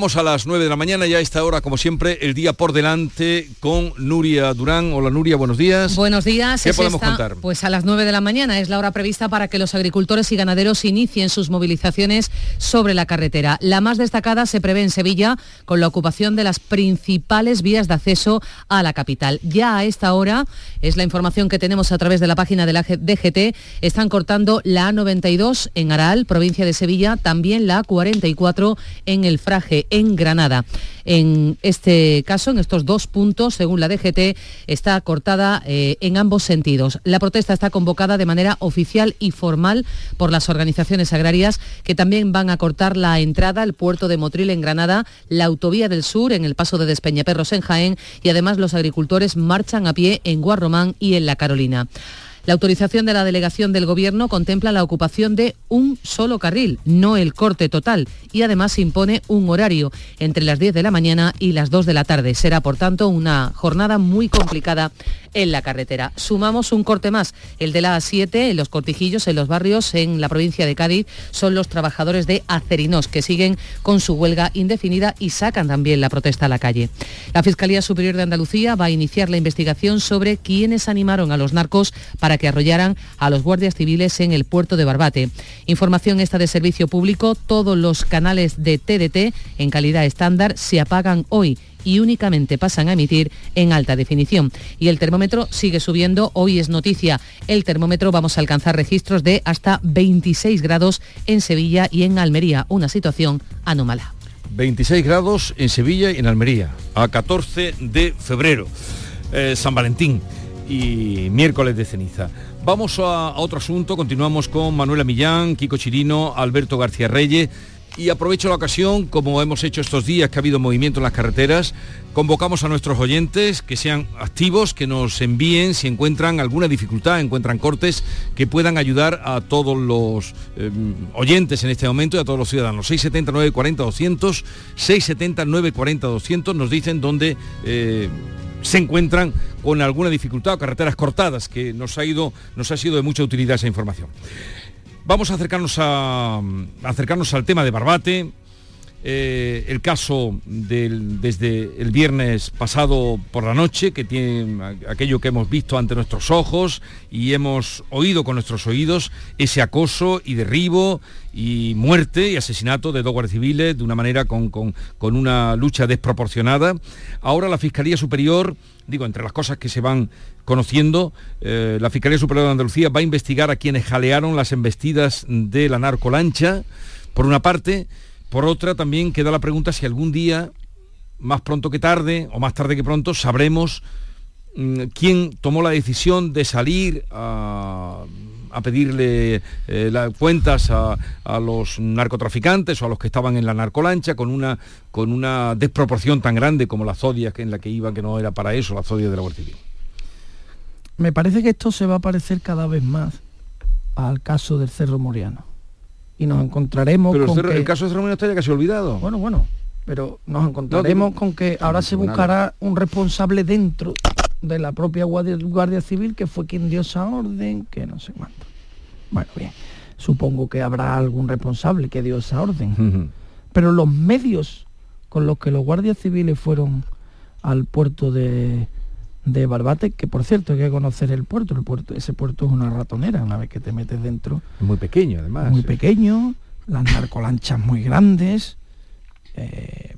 Vamos a las 9 de la mañana, ya a esta hora, como siempre, el día por delante con Nuria Durán. Hola Nuria, buenos días. Buenos días. ¿Qué podemos contar? Pues a las 9 de la mañana es la hora prevista para que los agricultores y ganaderos inicien sus movilizaciones sobre la carretera. La más destacada se prevé en Sevilla con la ocupación de las principales vías de acceso a la capital. Ya a esta hora, es la información que tenemos a través de la página de la DGT, están cortando la A92 en Aral, provincia de Sevilla, también la A44 en El Fraje en Granada. En este caso, en estos dos puntos, según la DGT, está cortada eh, en ambos sentidos. La protesta está convocada de manera oficial y formal por las organizaciones agrarias que también van a cortar la entrada al puerto de Motril en Granada, la autovía del sur en el paso de Despeñaperros en Jaén y además los agricultores marchan a pie en Guarromán y en La Carolina. La autorización de la delegación del Gobierno contempla la ocupación de un solo carril, no el corte total, y además impone un horario entre las 10 de la mañana y las 2 de la tarde. Será, por tanto, una jornada muy complicada en la carretera. Sumamos un corte más, el de la A7, en los cortijillos, en los barrios, en la provincia de Cádiz, son los trabajadores de Acerinos, que siguen con su huelga indefinida y sacan también la protesta a la calle. La Fiscalía Superior de Andalucía va a iniciar la investigación sobre quiénes animaron a los narcos para que arrollaran a los guardias civiles en el puerto de Barbate. Información esta de servicio público, todos los canales de TDT en calidad estándar se apagan hoy y únicamente pasan a emitir en alta definición. Y el termómetro sigue subiendo, hoy es noticia. El termómetro vamos a alcanzar registros de hasta 26 grados en Sevilla y en Almería, una situación anómala. 26 grados en Sevilla y en Almería, a 14 de febrero, eh, San Valentín y miércoles de ceniza. Vamos a, a, otro asunto, continuamos con Manuela Millán, Kiko Chirino, Alberto García Reyes y aprovecho la ocasión, como hemos hecho estos días que ha habido movimiento en las carreteras, convocamos a nuestros oyentes que sean activos, que nos envíen si encuentran alguna dificultad, encuentran cortes, que puedan ayudar a todos los eh, oyentes en este momento y a todos los ciudadanos. 679 40 200, 679 40 200 nos dicen dónde... Eh, se encuentran con alguna dificultad o carreteras cortadas, que nos ha, ido, nos ha sido de mucha utilidad esa información. Vamos a acercarnos, a, acercarnos al tema de Barbate, eh, el caso desde el viernes pasado por la noche, que tiene aquello que hemos visto ante nuestros ojos y hemos oído con nuestros oídos, ese acoso y derribo y muerte y asesinato de dos guardias civiles de una manera con una lucha desproporcionada. Ahora la Fiscalía Superior, digo, entre las cosas que se van conociendo, eh, la Fiscalía Superior de Andalucía va a investigar a quienes jalearon las embestidas de la narcolancha, por una parte, por otra, también queda la pregunta si algún día, más pronto que tarde, o más tarde que pronto, sabremos mm, quién tomó la decisión de salir a, pedirle eh, las cuentas a, los narcotraficantes o a los que estaban en la narcolancha con una, con una desproporción tan grande como la zodia en la que iban, que no era para eso, la zodia de la Guardia. Me parece que esto se va a parecer cada vez más al caso del Cerro Moriano y nos encontraremos pero con el, que... el caso de Cerro está ya casi olvidado. Bueno, bueno, pero nos encontraremos no, con que ahora se buscará un responsable dentro de la propia Guardia, Guardia Civil que fue quien dio esa orden, que no sé cuánto. Bueno, bien, supongo que habrá algún responsable que dio esa orden. Uh -huh. Pero los medios con los que los guardias civiles fueron al puerto de, de Barbate, que por cierto hay que conocer el puerto. el puerto, ese puerto es una ratonera, una vez que te metes dentro. Muy pequeño además. Muy pequeño, las narcolanchas muy grandes. Eh,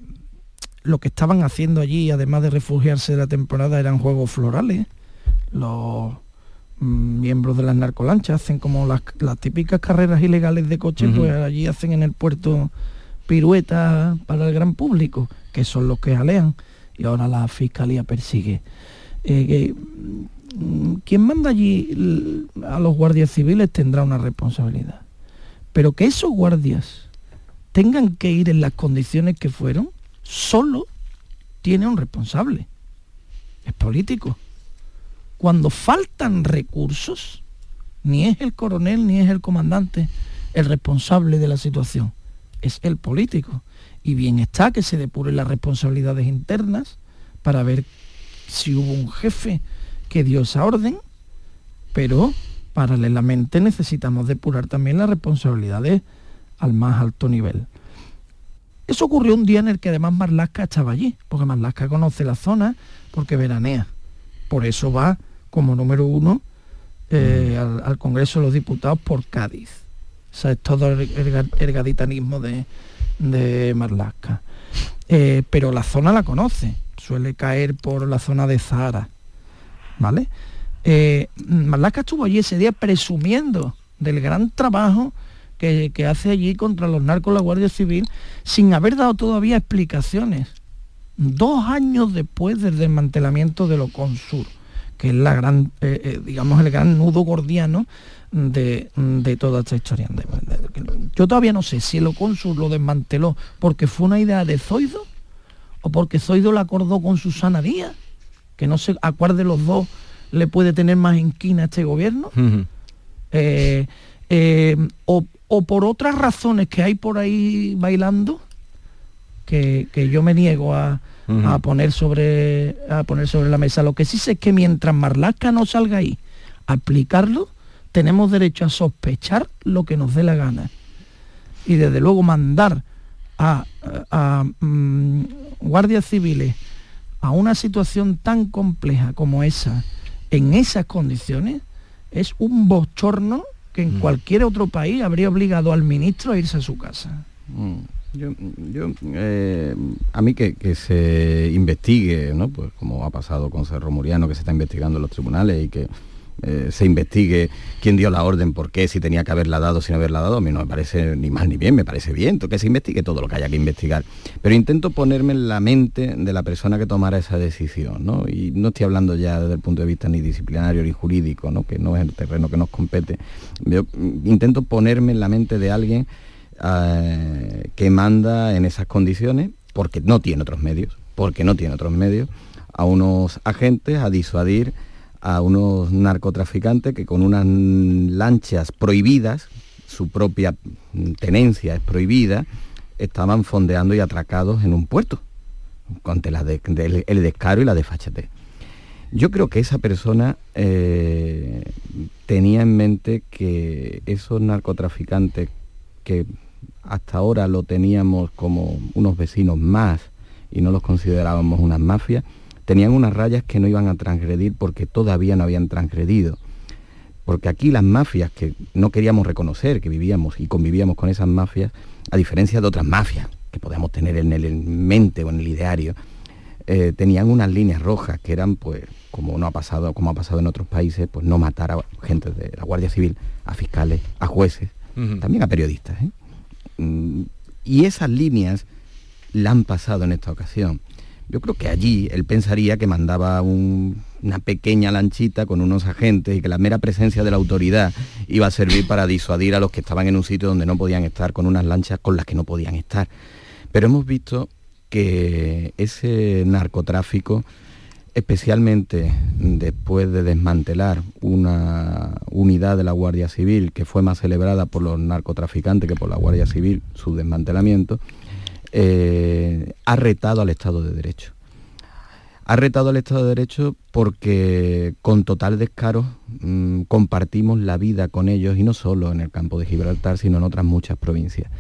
lo que estaban haciendo allí, además de refugiarse de la temporada, eran juegos florales. Los mm, miembros de las narcolanchas hacen como las, las típicas carreras ilegales de coche, uh -huh. pues allí hacen en el puerto piruetas para el gran público, que son los que alean, y ahora la fiscalía persigue. Eh, que, quien manda allí a los guardias civiles tendrá una responsabilidad. Pero que esos guardias tengan que ir en las condiciones que fueron, solo tiene un responsable. Es político. Cuando faltan recursos, ni es el coronel ni es el comandante el responsable de la situación, es el político. Y bien está que se depuren las responsabilidades internas para ver si hubo un jefe que dio esa orden, pero paralelamente necesitamos depurar también las responsabilidades al más alto nivel. Eso ocurrió un día en el que además Marlasca estaba allí, porque Marlasca conoce la zona, porque veranea. Por eso va como número uno eh, mm. al, Congreso de los Diputados por Cádiz. O sea, es todo el, gaditanismo de, de Marlasca. Eh, pero la zona la conoce, suele caer por la zona de Zahara. ¿Vale? Eh, estuvo allí ese día presumiendo del gran trabajo que, hace allí contra los narcos la Guardia Civil sin haber dado todavía explicaciones. Dos años después del desmantelamiento de lo Consur, que es la gran, eh, eh, digamos, el gran nudo gordiano de, toda esta historia. Yo todavía no sé si el Consur lo desmanteló porque fue una idea de Zoido o porque Zoido la acordó con Susana Díaz, que no sé a cuál de los dos le puede tener más inquina a este gobierno. Eh, o, o por otras razones que hay por ahí bailando, que, yo me niego a, poner sobre, a poner sobre la mesa. Lo que sí sé es que mientras Marlaska no salga ahí a aplicarlo, tenemos derecho a sospechar lo que nos dé la gana. Y desde luego mandar a, mm, guardias civiles a una situación tan compleja como esa, en esas condiciones, es un bochorno que en mm. cualquier otro país habría obligado al ministro a irse a su casa. Mm. Yo, eh, a mí que, se investigue, ¿no? Pues como ha pasado con Cerro Muriano, que se está investigando en los tribunales y que eh, se investigue quién dio la orden, por qué, si tenía que haberla dado, sin haberla dado, a mí no me parece ni mal ni bien, me parece bien, que se investigue todo lo que haya que investigar. Pero intento ponerme en la mente de la persona que tomara esa decisión, ¿no? Y no estoy hablando ya desde el punto de vista ni disciplinario ni jurídico, ¿no? Que no es el terreno que nos compete. Mm, intento ponerme en la mente de alguien eh, que manda en esas condiciones, porque no tiene otros medios, porque no tiene otros medios, a unos agentes a disuadir a unos narcotraficantes que con unas lanchas prohibidas, su propia tenencia es prohibida, estaban fondeando y atracados en un puerto, con el descaro y la desfachatez. Yo creo que esa persona eh, tenía en mente que esos narcotraficantes que hasta ahora lo teníamos como unos vecinos más y no los considerábamos unas mafias, tenían unas rayas que no iban a transgredir porque todavía no habían transgredido. Porque aquí las mafias que no queríamos reconocer, que vivíamos y convivíamos con esas mafias, a diferencia de otras mafias que podíamos tener en el mente o en el ideario, eh, tenían unas líneas rojas que eran, pues, como no ha pasado, como ha pasado en otros países, pues no matar a gente de la Guardia Civil, a fiscales, a jueces, también a periodistas. ¿eh? Mm, y esas líneas la han pasado en esta ocasión. Yo creo que allí él pensaría que mandaba una pequeña lanchita con unos agentes y que la mera presencia de la autoridad iba a servir para disuadir a los que estaban en un sitio donde no podían estar con unas lanchas con las que no podían estar. Pero hemos visto que ese narcotráfico, especialmente después de desmantelar una unidad de la Guardia Civil que fue más celebrada por los narcotraficantes que por la Guardia Civil, su desmantelamiento, eh, ha retado al Estado de Derecho. Ha retado al Estado de Derecho porque con total descaro mm, compartimos la vida con ellos y no solo en el campo de Gibraltar, sino en otras muchas provincias.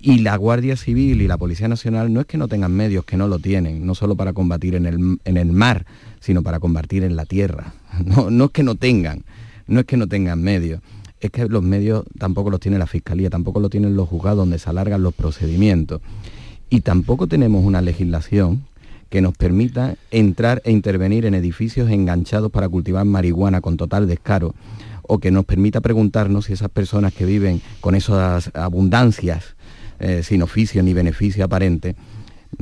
Y la Guardia Civil y la Policía Nacional no es que no tengan medios, que no lo tienen, no solo para combatir en el, en el mar, sino para combatir en la tierra. No, no es que no tengan, no es que no tengan medios es que los medios tampoco los tiene la Fiscalía, tampoco lo tienen los juzgados donde se alargan los procedimientos. Y tampoco tenemos una legislación que nos permita entrar e intervenir en edificios enganchados para cultivar marihuana con total descaro, o que nos permita preguntarnos si esas personas que viven con esas abundancias eh, sin oficio ni beneficio aparente,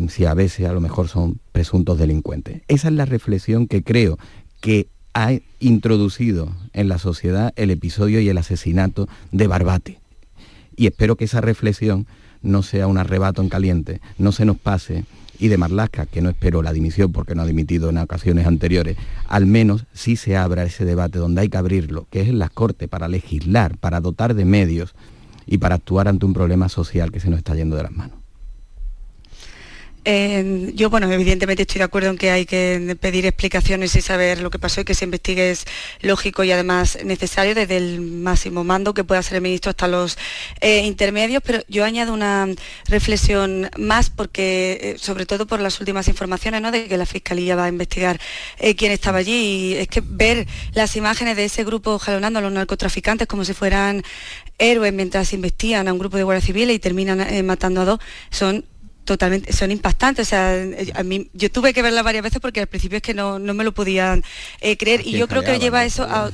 si a veces a lo mejor son presuntos delincuentes. Esa es la reflexión que creo que ha introducido en la sociedad el episodio y el asesinato de Barbate. Y espero que esa reflexión no sea un arrebato en caliente, no se nos pase y de Marlasca, que no espero la dimisión porque no ha dimitido en ocasiones anteriores, al menos sí se abra ese debate donde hay que abrirlo, que es en las Cortes, para legislar, para dotar de medios y para actuar ante un problema social que se nos está yendo de las manos. Yo, bueno, evidentemente estoy de acuerdo en que hay que pedir explicaciones y saber lo que pasó y que se investigue es lógico y además necesario desde el máximo mando que pueda ser el ministro hasta los eh, intermedios, pero yo añado una reflexión más porque, eh, sobre todo por las últimas informaciones, ¿no? de que la Fiscalía va a investigar eh, quién estaba allí y es que ver las imágenes de ese grupo jalonando a los narcotraficantes como si fueran héroes mientras investigan a un grupo de guardias civiles y terminan matando a dos, son totalmente, son impactantes. O sea, a mí, yo tuve que verla varias veces porque al principio es que no, me lo podían eh, creer. y yo creo que lleva eso a.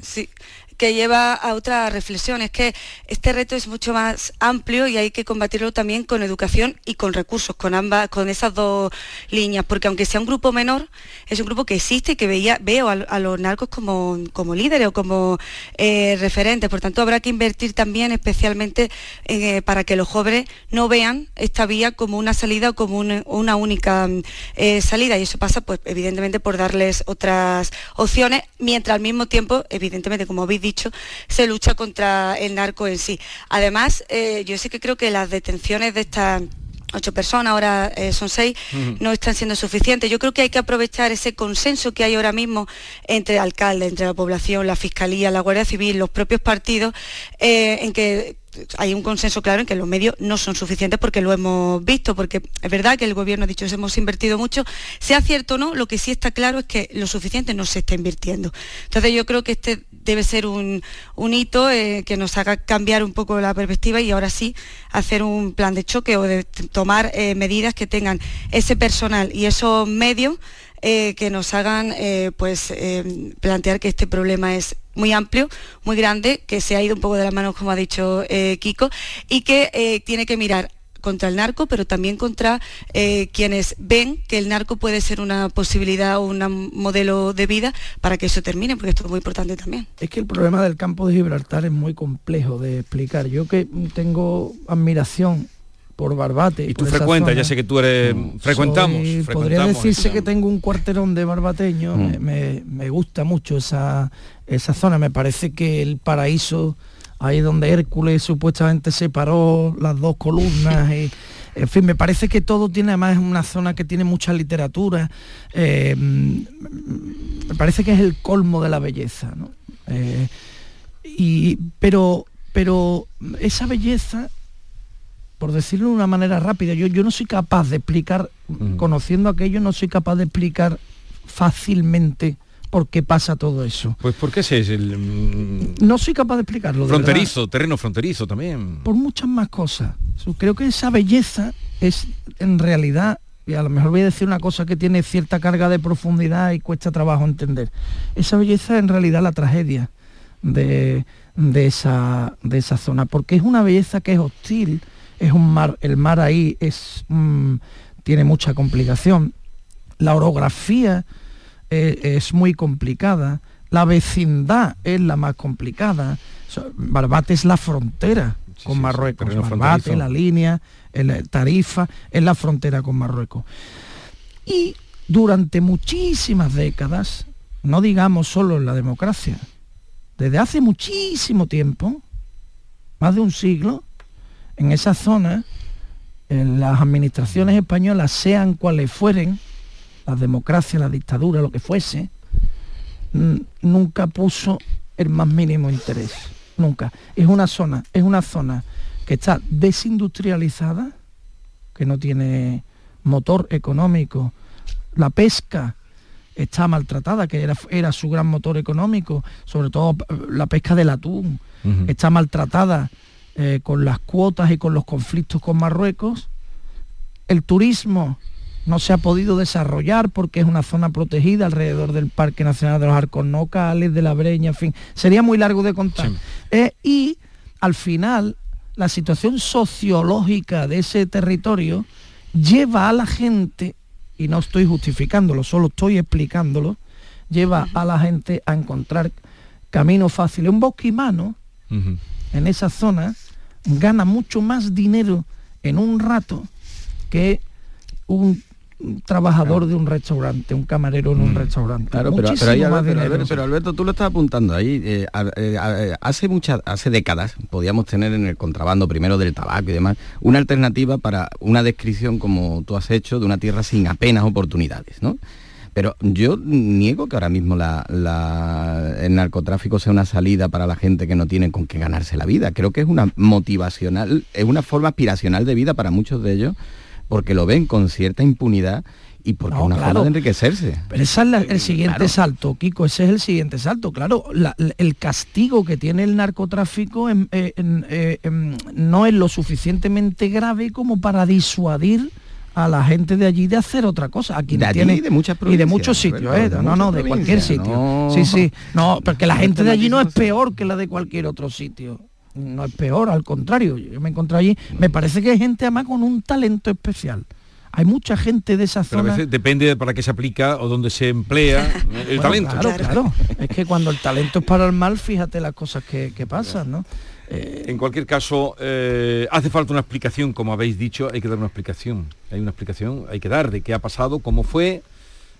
Sí, que lleva a otra reflexión. Es que este reto es mucho más amplio y hay que combatirlo también con educación y con recursos, con ambas, con esas dos líneas, porque aunque sea un grupo menor, es un grupo que existe y que veía, veo a, los narcos como, como líderes o como eh, referentes. Por tanto, habrá que invertir también especialmente eh, para que los jóvenes no vean esta vía como una salida o como una, única eh, salida. Y eso pasa, pues, evidentemente, por darles otras opciones, mientras al mismo tiempo, evidentemente, como habéis dicho, se lucha contra el narco en sí. Además, eh, yo sí que creo que las detenciones de estas ocho personas, ahora eh, son seis, no están siendo suficientes. Yo creo que hay que aprovechar ese consenso que hay ahora mismo entre alcaldes, entre la población, la Fiscalía, la Guardia Civil, los propios partidos, eh, en que hay un consenso claro en que los medios no son suficientes porque lo hemos visto, porque es verdad que el gobierno ha dicho que hemos invertido mucho, sea cierto o no, lo que sí está claro es que lo suficiente no se está invirtiendo. Entonces yo creo que este debe ser un, hito eh, que nos haga cambiar un poco la perspectiva y ahora sí hacer un plan de choque o de tomar eh, medidas que tengan ese personal y esos medios eh, que nos hagan pues plantear que este problema es muy amplio, muy grande, que se ha ido un poco de las manos, como ha dicho eh, Kiko, y que eh, tiene que mirar contra el narco, pero también contra eh, quienes ven que el narco puede ser una posibilidad o un modelo de vida para que eso termine, porque esto es muy importante también. Es que el problema del campo de Gibraltar es muy complejo de explicar. Yo que tengo admiración por Barbate. Y tú frecuentas, ya sé que tú eres... frecuentamos, Podría decirse que tengo un cuarterón de barbateño, mm. me, gusta mucho esa, esa zona, me parece que el paraíso, ahí donde Hércules supuestamente separó las dos columnas, y, en fin, me parece que todo tiene además una zona que tiene mucha literatura, eh, me parece que es el colmo de la belleza, eh, y, pero, pero esa belleza por decirlo de una manera rápida, yo, yo no soy capaz de explicar, conociendo aquello, no soy capaz de explicar fácilmente por qué pasa todo eso. Pues porque ese es el... Mm, no soy capaz de explicarlo. Fronterizo, terreno fronterizo también. Por muchas más cosas. Creo que esa belleza es en realidad, y a lo mejor voy a decir una cosa que tiene cierta carga de profundidad y cuesta trabajo entender. Esa belleza es en realidad la tragedia de, esa, de esa zona, porque es una belleza que es hostil es un mar, el mar ahí es, mm, tiene mucha complicación. La orografía eh, es muy complicada, la vecindad es la más complicada. Barbate es la frontera con Marruecos. Barbate, la línea, el Tarifa, es la frontera con Marruecos. Y durante muchísimas décadas, no digamos solo en la democracia, desde hace muchísimo tiempo, más de un siglo, en esa zona, en las administraciones españolas, sean cuales fueren, la democracia, la dictadura, lo que fuese, nunca puso el más mínimo interés. Nunca. Es una zona, es una zona que está desindustrializada, que no tiene motor económico. La pesca está maltratada, que era, era su gran motor económico, sobre todo la pesca del atún, está maltratada eh, con las cuotas y con los conflictos con Marruecos. El turismo no se ha podido desarrollar porque es una zona protegida alrededor del Parque Nacional de los Arcos Nocales, de la Breña, en fin, sería muy largo de contar. Eh, y al final, la situación sociológica de ese territorio lleva a la gente, y no estoy justificándolo, solo estoy explicándolo, lleva a la gente a encontrar caminos fáciles. Un bosquimano en esa zona gana mucho más dinero en un rato que un trabajador de un restaurante, un camarero en un Mm. restaurante. Claro, pero, pero, ahí, Alberto, pero Alberto, tú lo estás apuntando ahí. eh, a- eh, a- hace muchas, hace décadas podíamos tener en el contrabando primero del tabaco y demás una alternativa para una descripción como tú has hecho de una tierra sin apenas oportunidades, ¿no? Pero yo niego que ahora mismo la- la- el narcotráfico sea una salida para la gente que no tiene con qué ganarse la vida. Creo que es una motivacional, es una forma aspiracional de vida para muchos de ellos, porque lo ven con cierta impunidad y porque No, es una claro. forma de enriquecerse. Pero ese es la- el siguiente Claro. salto, Kiko, ese es el siguiente salto. Claro, la- el castigo que tiene el narcotráfico en- eh, en- eh, em, no es lo suficientemente grave como para disuadir a la gente de allí de hacer otra cosa. A quienes De allí tienen- y de muchas y de provincias, muchos sitios, ¿eh? de no, no, de cualquier sitio. no. Sí, sí. No, porque la gente de allí no es peor que la de cualquier otro sitio. No es peor, al contrario. Yo me encontré allí. Me parece que hay gente además con un talento especial. Hay mucha gente de esa Pero a zona. veces depende de para qué se aplica o dónde se emplea el Bueno, talento. Claro, claro. Es que cuando el talento es para el mal, fíjate las cosas que, que pasan, ¿no? Eh, En cualquier caso, eh, hace falta una explicación, como habéis dicho, hay que dar una explicación. Hay una explicación, hay que dar de qué ha pasado, cómo fue,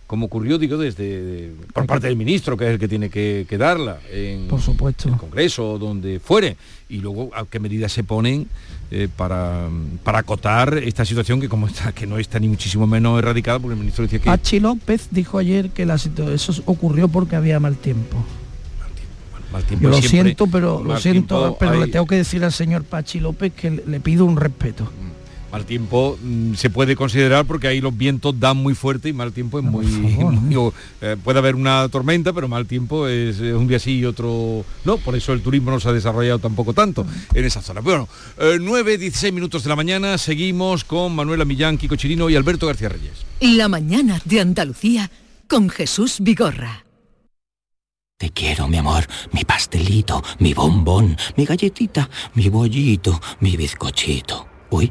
cómo ocurrió, digo, desde de- por parte del ministro, que es el que tiene que, que darla en Por supuesto. el Congreso o donde fuere. Y luego a qué medidas se ponen eh, para, para acotar esta situación que como está, que no está ni muchísimo menos erradicada, porque el ministro decía que Pachi López dijo ayer que la eso ocurrió porque había mal tiempo. mal tiempo Yo lo siempre, siento, pero lo siento, pero le tengo que decir al señor Pachi López que le, le pido un respeto. Mal tiempo mm, se puede considerar porque ahí los vientos dan muy fuerte y mal tiempo es muy... favor, muy- o, eh, puede haber una tormenta, pero mal tiempo es, es un día sí y otro no. Por eso el turismo no se ha desarrollado tampoco tanto en esa zona. Bueno, eh, 9, 16 minutos de la mañana, seguimos con Manuela Millán, Kiko Chirino y Alberto García Reyes. La mañana de Andalucía con Jesús Vigorra. Te quiero, mi amor, mi pastelito, mi bombón, mi galletita, mi bollito, mi bizcochito. Uy,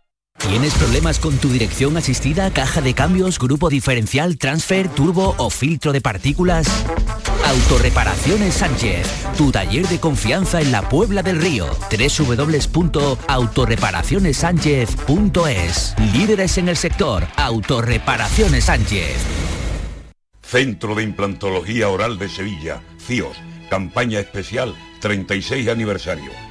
¿Tienes problemas con tu dirección asistida, caja de cambios, grupo diferencial, transfer, turbo o filtro de partículas? Autorreparaciones Sánchez, tu taller de confianza en la Puebla del Río. www.autorreparacionessánchez.es Líderes en el sector, Autorreparaciones Sánchez. Centro de Implantología Oral de Sevilla, CIOS, campaña especial 36 aniversario.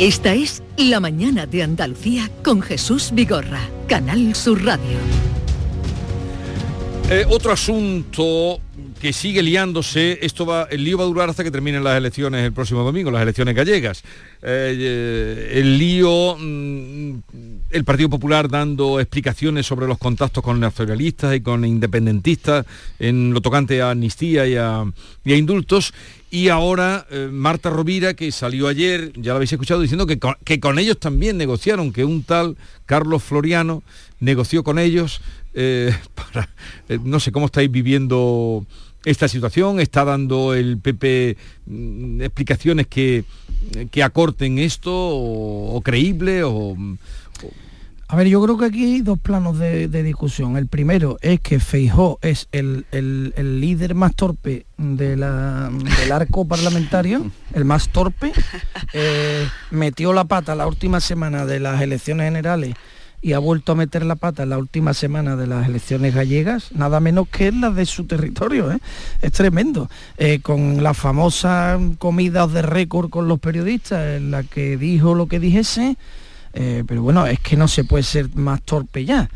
Esta es La mañana de Andalucía con Jesús Vigorra, Canal Sur Radio. Eh, otro asunto que sigue liándose, esto va, el lío va a durar hasta que terminen las elecciones el próximo domingo, las elecciones gallegas. Eh, eh, el lío, mm, el Partido Popular dando explicaciones sobre los contactos con nacionalistas y con independentistas en lo tocante a amnistía y a, indultos. Y ahora Marta Rovira, que salió ayer, ya lo habéis escuchado, diciendo que que con ellos también negociaron, que un tal Carlos Floriano negoció con ellos eh, eh, no sé cómo estáis viviendo esta situación, está dando el PP mm, explicaciones que, que acorten esto o, creíble o, A ver, yo creo que aquí hay dos planos de, discusión. El primero es que Feijó es el, líder más torpe del arco parlamentario, el más torpe. Eh, metió la pata la última semana de las elecciones generales y ha vuelto a meter la pata la última semana de las elecciones gallegas, nada menos que en las de su territorio. ¿eh? Es tremendo. Eh, con la famosa comida de récord con los periodistas, en la que dijo lo que dijese, eh, pero bueno, es que no se puede ser más torpe ya.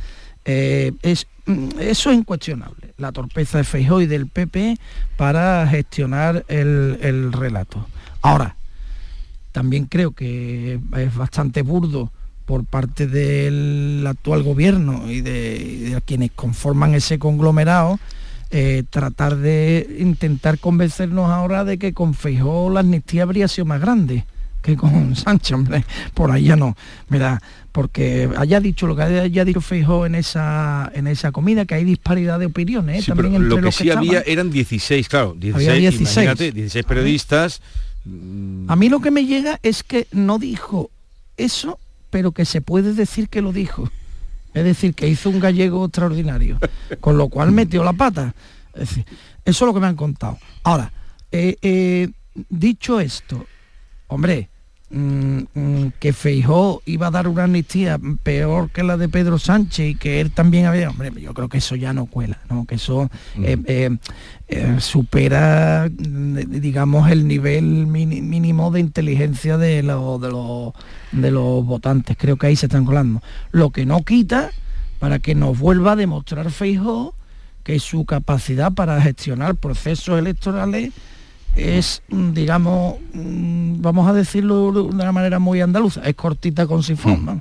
es, mm, eso es incuestionable, la torpeza de Feijóo y del PP para gestionar el, el relato. Ahora, también creo que es bastante burdo por parte del actual gobierno y de, quienes conforman ese conglomerado, eh, tratar de intentar convencernos ahora de que con Feijó la amnistía habría sido más grande que con Sánchez, hombre, por ahí ya no, mira, porque haya dicho lo que haya dicho Feijó en esa en esa comida, que hay disparidad de opiniones, ¿eh? también entre lo que sí había eran 16, claro, 16, 16. 16 periodistas. A mí lo que me llega es que no dijo eso pero que se puede decir que lo dijo. Es decir, que hizo un gallego extraordinario, con lo cual metió la pata. eso es lo que me han contado. Ahora, eh, eh, dicho esto, hombre, Mm, mm, que Feijó iba a dar una amnistía peor que la de Pedro Sánchez y que él también había, hombre, yo creo que eso ya no cuela, ¿no? que eso eh, eh, eh, supera, digamos, el nivel mínimo de inteligencia de, los de, de los votantes. Creo que ahí se están colando. Lo que no quita para que nos vuelva a demostrar Feijó que su capacidad para gestionar procesos electorales es, mm, digamos, mm, vamos a decirlo de una manera muy andaluza, es cortita con sin forma.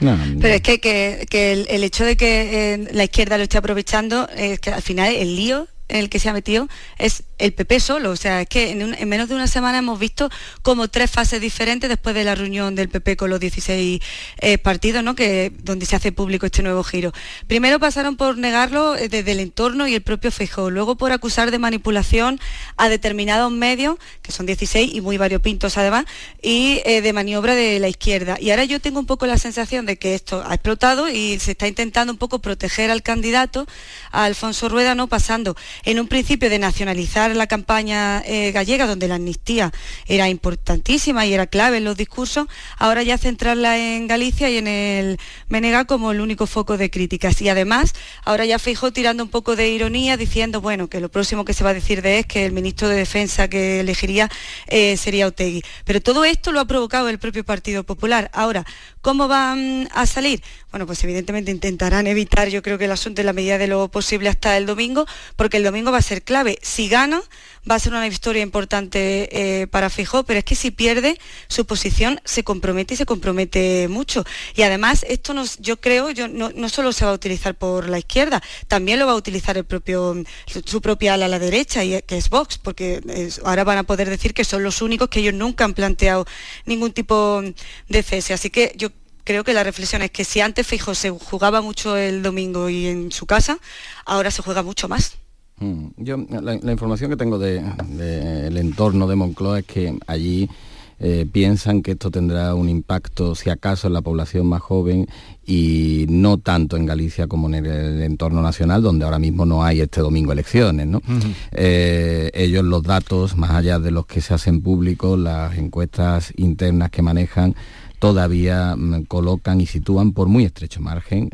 Mm. Pero es que, que, el, hecho de que eh, la izquierda lo esté aprovechando es que al final el lío en el que se ha metido es el PP solo. O sea, es que en, menos de una semana hemos visto como tres fases diferentes después de la reunión del PP con los 16 eh, partidos, ¿no? Que, donde se hace público este nuevo giro. Primero pasaron por negarlo eh, desde el entorno y el propio Feijóo, luego por acusar de manipulación a determinados medios, que son 16 y muy variopintos además, y eh, de maniobra de la izquierda. Y ahora yo tengo un poco la sensación de que esto ha explotado y se está intentando un poco proteger al candidato, a Alfonso Rueda, ¿no? Pasando en un principio de nacionalizar la campaña eh, gallega, donde la amnistía era importantísima y era clave en los discursos, ahora ya centrarla en Galicia y en el Menega como el único foco de críticas. Y además, ahora ya fijo tirando un poco de ironía, diciendo, bueno, que lo próximo que se va a decir de es que el ministro de Defensa que elegiría eh, sería Otegui. Pero todo esto lo ha provocado el propio Partido Popular. Ahora, ¿cómo van a salir? Bueno, pues evidentemente intentarán evitar, yo creo que el asunto en la medida de lo posible hasta el domingo, porque el domingo va a ser clave. Si gana, va a ser una victoria importante eh, para Fijó, pero es que si pierde, su posición se compromete y se compromete mucho. Y además, esto nos, yo creo, yo, no, solo se va a utilizar por la izquierda, también lo va a utilizar el propio, su, propia ala a la derecha, y, que es Vox, porque ahora van a poder decir que son los únicos que ellos nunca han planteado ningún tipo de cese. Así que yo creo que la reflexión es que si antes Fijo se jugaba mucho el domingo y en su casa, ahora se juega mucho más. Mm, yo, la, información que tengo del entorno de Moncloa es que allí eh, piensan que esto tendrá un impacto, si acaso, en la población más joven y no tanto en Galicia como en el, entorno nacional, donde ahora mismo no hay este domingo elecciones. Eh, ellos los datos, más allá de los que se hacen públicos, las encuestas internas que manejan, todavía mm, colocan y sitúan por muy estrecho margen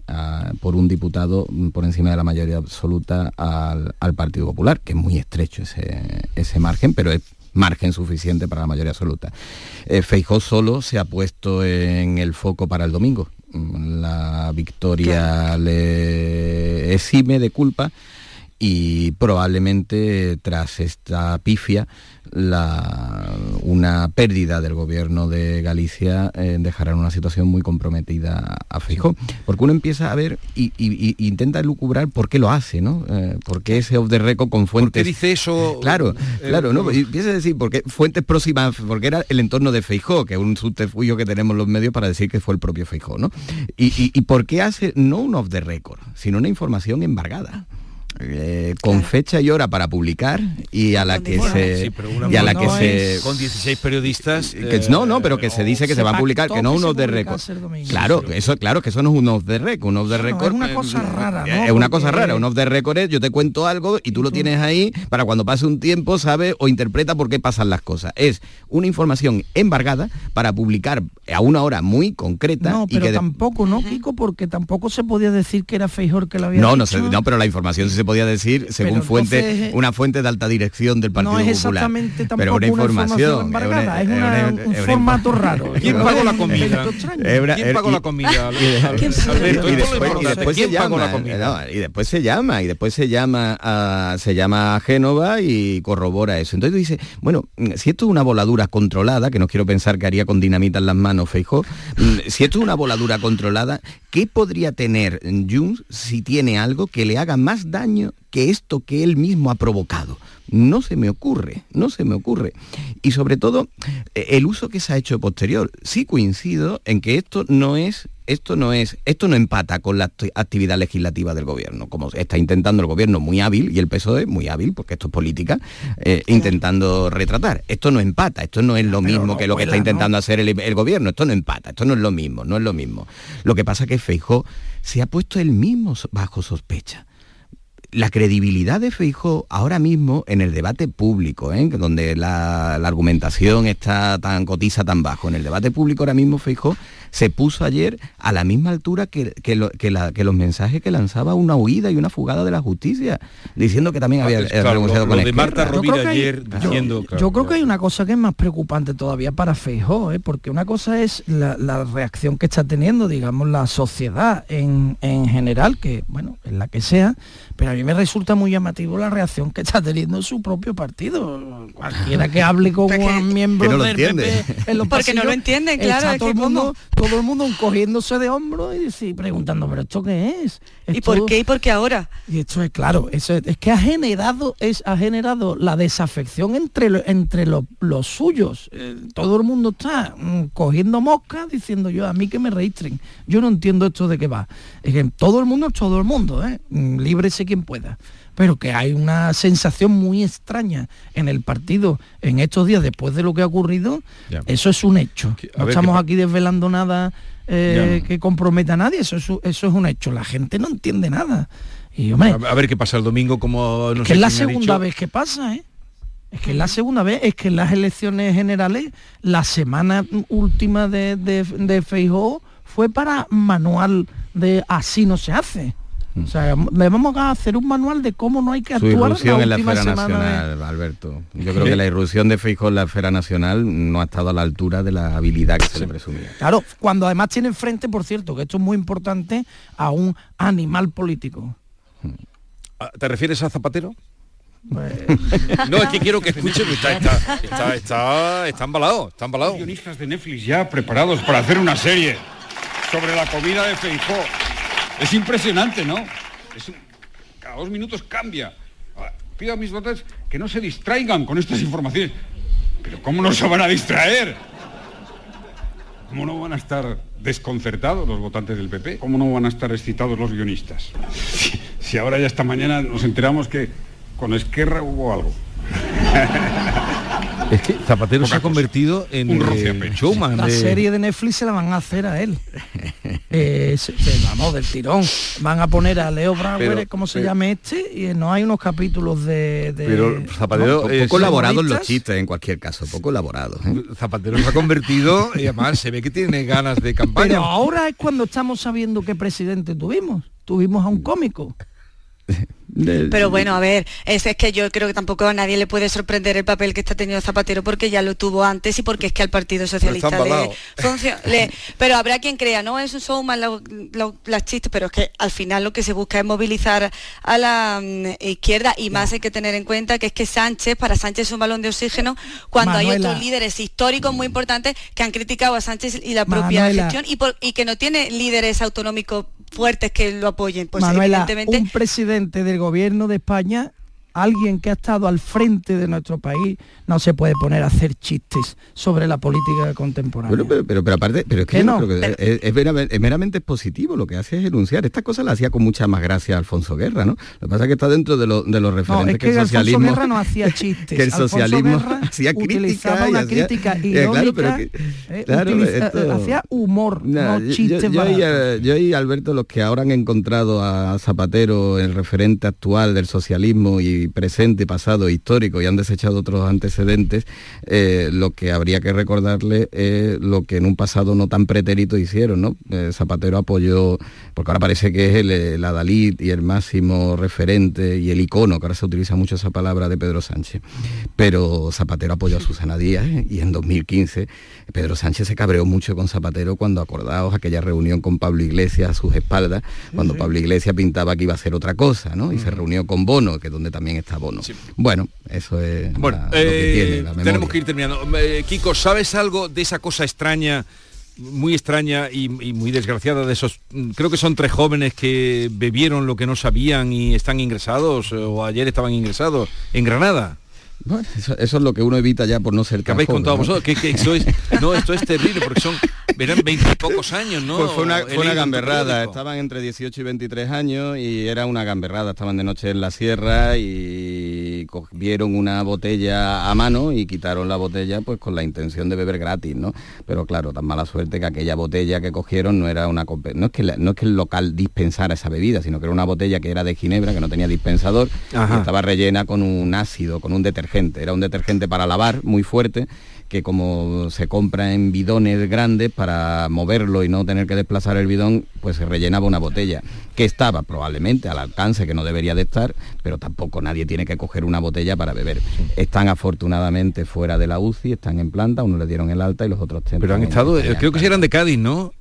por un diputado mm, por encima de la mayoría absoluta al, Partido Popular, que es muy estrecho ese, ese margen, pero es margen suficiente para la mayoría absoluta. Eh, Feijó solo se ha puesto en el foco para el domingo. La victoria le exime de culpa y probablemente tras esta pifia la, una pérdida del gobierno de Galicia eh, dejará en una situación muy comprometida a Feijóo. Porque uno empieza a ver y, intenta lucubrar por qué lo hace, ¿no? Eh, por qué ese off the record con fuentes... ¿Por qué dice eso? Claro, eh, claro, ¿no? Y empieza a decir, porque fuentes próximas, porque era el entorno de Feijó, que es un subterfugio que tenemos los medios para decir que fue el propio Feijó, ¿no? Y, y por qué hace no un off the record, sino una información embargada. Eh, con fecha y hora para publicar y a la que se y a la que se con 16 periodistas no no pero que se dice que se, va a publicar que no unos de récord claro eso claro que eso no es un off de récord un off de récord es una cosa rara es una cosa rara un off de récord es yo te cuento algo y tú lo tienes ahí para cuando pase un tiempo sabe o interpreta por qué pasan las cosas. Es una información embargada para publicar a una hora muy concreta no pero tampoco no Kiko porque tampoco se podía decir que era Feijor que lo había no no no pero la información se podía decir según fuente, una fuente de alta dirección del Partido no es exactamente Popular. Pero una información, embargada, es, un formato raro. ¿Quién pagó la comida? ¿Quién pagó la comida? Y después se llama, y después se llama, y después se llama a, se llama a Génova y corrobora eso. Entonces dice, bueno, si esto es una voladura controlada, que no quiero pensar que haría con dinamita en las manos Feijó, si esto es una voladura controlada, ¿qué podría tener Junts si tiene algo que le haga más daño que esto que él mismo ha provocado. No se me ocurre, no se me ocurre. Y sobre todo, eh, el uso que se ha hecho posterior. Sí coincido en que esto no es esto no es, esto no empata con la actividad legislativa del gobierno, como está intentando el gobierno muy hábil y el PSOE muy hábil, porque esto es política, eh, intentando retratar. Esto no empata, esto no es lo mismo que lo que está intentando hacer el, el, gobierno, esto no empata, esto no es lo mismo, no es lo mismo. Lo que pasa es que Feijó se ha puesto él mismo bajo sospecha la credibilidad de Feijó ahora mismo en el debate público, ¿eh? donde la, argumentación está tan cotiza tan bajo, en el debate público ahora mismo Feijó se puso ayer a la misma altura que, que, los mensajes que lanzaba una huida y una fugada de la justicia, diciendo que también había renunciado con de Marta Rovira ayer diciendo... Yo, creo que hay una cosa que es más preocupante todavía para Feijó, ¿eh? porque una cosa es la, reacción que está teniendo, digamos, la sociedad en, en general, que, bueno, en la que sea, pero a mí me resulta muy llamativo la reacción que está teniendo su propio partido. Cualquiera que hable con un miembro del PP en los Porque no lo entienden, claro. todo, el mundo, todo el mundo cogiéndose de hombro y preguntando, ¿pero esto qué es? ¿Y por qué? ¿Y por qué ahora? Y esto es claro, eso es, que ha generado, es, ha generado la desafección entre, entre los suyos. Eh, todo el mundo está mm, cogiendo moscas diciendo yo, a mí que me registren. Yo no entiendo esto de qué va. Es que todo el mundo es todo el mundo, ¿eh? Mm, líbrese quien pueda pero que hay una sensación muy extraña en el partido en estos días después de lo que ha ocurrido, eso es un hecho. No estamos aquí desvelando nada eh, que comprometa a nadie, eso es, eso es un hecho. La gente no entiende nada. Y, a, ver qué pasa el domingo, como es que es la segunda vez que pasa, ¿eh? Es que es la segunda vez, es que en las elecciones generales, la semana última de, de, de fue para manual de así no se hace. O sea, le vamos a hacer un manual de cómo no hay que actuar. Su irrupción en la esfera nacional, Alberto. Yo creo que la irrupción de Feijóo en la esfera nacional no ha estado a la altura de la habilidad que se le presumía. Claro, cuando además tiene frente, por cierto, que esto es muy importante, a un animal político. Ah, ¿Te refieres a Zapatero? Pues, no, es que quiero que escuchen, está, está, está, está, está embalado, está embalado. Guionistas de Netflix ya preparados para hacer una serie sobre la comida de Feijó. Es impresionante, ¿no? cada dos minutos cambia. Ah, pido a mis votantes que no se distraigan con estas informaciones. Pero ¿cómo no se van a distraer? ¿Cómo no van a estar desconcertados los votantes del PP? ¿Cómo no van a estar excitados los guionistas? Si, ahora ya esta mañana nos enteramos que con Esquerra hubo algo. Es que Zapatero se ha convertido en un showman. La serie de Netflix se la van a hacer a él. eh, vamos, del tirón. Van a poner a Leo Brauer, como se llame este, y no hay unos capítulos de... pero Zapatero... poco elaborado en los chistes, en cualquier caso, poco elaborado. ¿eh? Zapatero se ha convertido, y además se ve que tiene ganas de campaña. Pero ahora es cuando estamos sabiendo qué presidente tuvimos. Tuvimos a un cómico. Pero bueno, a ver, es, es que yo creo que tampoco a nadie le puede sorprender el papel que está teniendo Zapatero porque ya lo tuvo antes y porque es que al Partido Socialista le, funcio- le- Pero habrá quien crea, no, es un showman lo- lo- las chistes, pero es que al final lo que se busca es movilizar a la mm, izquierda y más hay que tener en cuenta que es que Sánchez, para Sánchez es un balón de oxígeno cuando hay otros líderes históricos muy importantes que han criticado a Sánchez y la propia Manuela. gestión y, por- y que no tiene líderes autonómicos fuertes que lo apoyen. Pues Manuela, evidentemente un presidente del gobierno de España, alguien que ha estado al frente de nuestro país, no se puede poner a hacer chistes sobre la política contemporánea. Bueno, pero, pero, pero aparte, pero es que ¿Qué yo no no? creo que es, es meramente, es meramente positivo, lo que hace es enunciar. Estas cosas las hacía con mucha más gracia Alfonso Guerra, ¿no? Lo que pasa es que está dentro de, lo- de los no, referentes es que el que Alfonso socialismo... Guerra no hacía chistes. que el Alfonso socialismo Guerra hacía crítica y una hacía- crítica Eh, irónica, claro, pero que- eh, claro, utiliza- esto- hacía humor, Nah, no chistes yo, yo, baratos. y, eh, yo y Alberto, los que ahora han encontrado a Zapatero el referente actual del socialismo y presente, pasado, histórico y han desechado otros antecedentes, eh, lo que habría que recordarle es lo que en un pasado no tan pretérito hicieron, ¿no? Eh, Zapatero apoyó, porque ahora parece que es el, el adalid y el máximo referente y el icono, que ahora se utiliza mucho esa palabra de Pedro Sánchez, pero Zapatero apoyó a Susana Díaz ¿eh? y en 2015 Pedro Sánchez se cabreó mucho con Zapatero cuando acordaos aquella reunión con Pablo Iglesias a sus espaldas, cuando Pablo Iglesias pintaba que iba a hacer otra cosa, ¿no? Y se reunió con Bono, que es donde también está Bono. Bueno, eso es Bueno, la- lo que eh, tiene la memoria. tenemos que ir terminando. Eh, Kiko, ¿sabes algo de esa cosa extraña, muy extraña y, y muy desgraciada de esos, mm, creo que son tres jóvenes que bebieron lo que no sabían y están ingresados, eh, o ayer estaban ingresados, en Granada? Bueno, eso, eso es lo que uno evita ya por no ser ¿Qué tan habéis joven, contado ¿no? vosotros? Que, que esto es, no, esto es terrible, porque son, eran veintipocos años, ¿no? Pues fue una, fue una gamberrada, estaban entre 18 y 23 años y era una gamberrada, estaban de noche en la sierra y cogieron una botella a mano y quitaron la botella pues con la intención de beber gratis, ¿no? Pero claro, tan mala suerte que aquella botella que cogieron no era una no es que la- no es que el local dispensara esa bebida, sino que era una botella que era de ginebra, que no tenía dispensador y estaba rellena con un ácido, con un detergente, era un detergente para lavar muy fuerte que como se compra en bidones grandes para moverlo y no tener que desplazar el bidón, pues se rellenaba una botella que estaba probablemente al alcance que no debería de estar, pero tampoco nadie tiene que coger una botella para beber. Están afortunadamente fuera de la UCI, están en planta, uno le dieron el alta y los otros Pero han estado, creo que sí eran de Cádiz, ¿no?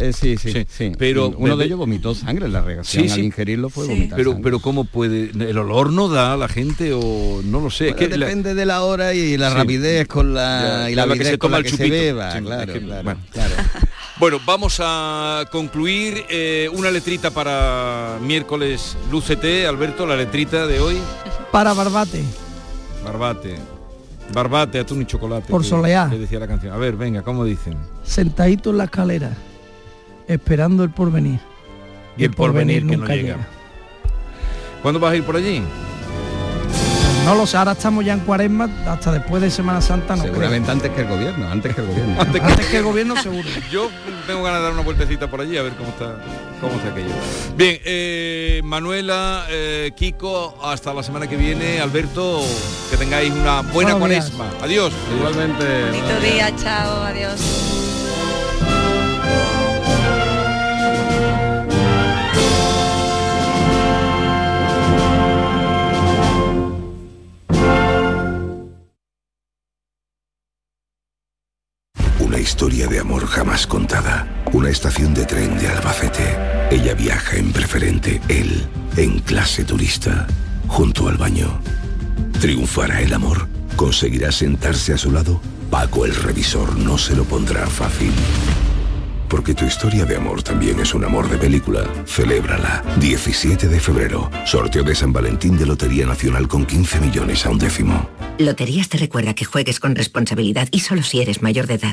Eh, sí, sí, sí, Pero uno de ellos vomitó sangre, la reacción Sí, sí. al ingerirlo fue Sí. vomitar Pero, sangre. pero ¿cómo puede? ¿El olor no da a la gente o no lo sé? Es que la- depende de la hora y la Sí. rapidez con la, Ya, y la la que se toma la el que se beba, Sí, claro, es que- claro, bueno. claro. Bueno, vamos a concluir eh, una letrita para miércoles Lucete, Alberto, la letrita de hoy. Para Barbate. Barbate. Barbate, atún y chocolate. Por que- soleá. que decía la canción. A ver, venga, ¿cómo dicen? sentadito en la escalera, esperando el porvenir. Y el porvenir que no nunca llega. ¿Cuándo vas a ir por allí? No lo sé, ahora estamos ya en cuaresma, hasta después de Semana Santa no creo. Antes que el gobierno, antes que el gobierno. Antes que- Antes que el gobierno seguro. Yo tengo ganas de dar una vueltecita por allí a ver cómo está, cómo está aquello. Bien, eh, Manuela, eh, Kiko, hasta la semana que viene. Alberto, que tengáis una buena Buenos días. cuaresma. Adiós. Igualmente. Bonito día, chao, adiós. Jamás contada. Una estación de tren de Albacete. Ella viaja en preferente, él en clase turista, junto al baño. ¿Triunfará el amor? ¿Conseguirá sentarse a su lado? Paco el revisor no se lo pondrá fácil. Porque tu historia de amor también es un amor de película. Celébrala. 17 de febrero. Sorteo de San Valentín de Lotería Nacional con 15 millones a un décimo. Loterías te recuerda que juegues con responsabilidad y solo si eres mayor de edad.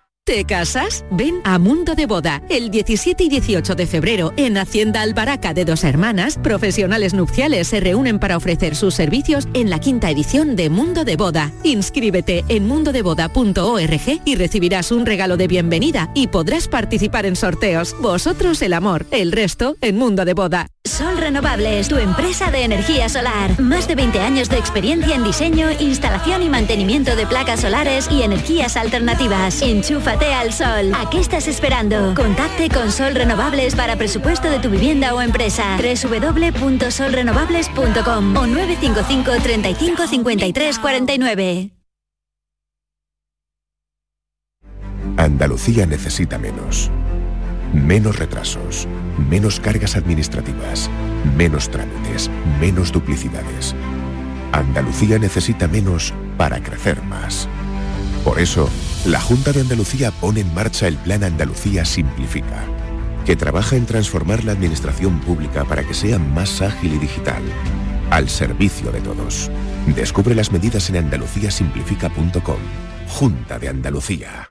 ¿Te casas? Ven a Mundo de Boda el 17 y 18 de febrero en Hacienda Albaraca de Dos Hermanas. Profesionales nupciales se reúnen para ofrecer sus servicios en la quinta edición de Mundo de Boda. Inscríbete en mundodeboda.org y recibirás un regalo de bienvenida y podrás participar en sorteos. Vosotros el amor, el resto en Mundo de Boda. Sol Renovables, tu empresa de energía solar. Más de 20 años de experiencia en diseño, instalación y mantenimiento de placas solares y energías alternativas. Al sol. ¿A qué estás esperando? Contacte con Sol Renovables para presupuesto de tu vivienda o empresa. www.solrenovables.com o 955 35 53 49. Andalucía necesita menos. Menos retrasos, menos cargas administrativas, menos trámites, menos duplicidades. Andalucía necesita menos para crecer más. Por eso, la Junta de Andalucía pone en marcha el Plan Andalucía Simplifica, que trabaja en transformar la administración pública para que sea más ágil y digital, al servicio de todos. Descubre las medidas en andaluciasimplifica.com. Junta de Andalucía.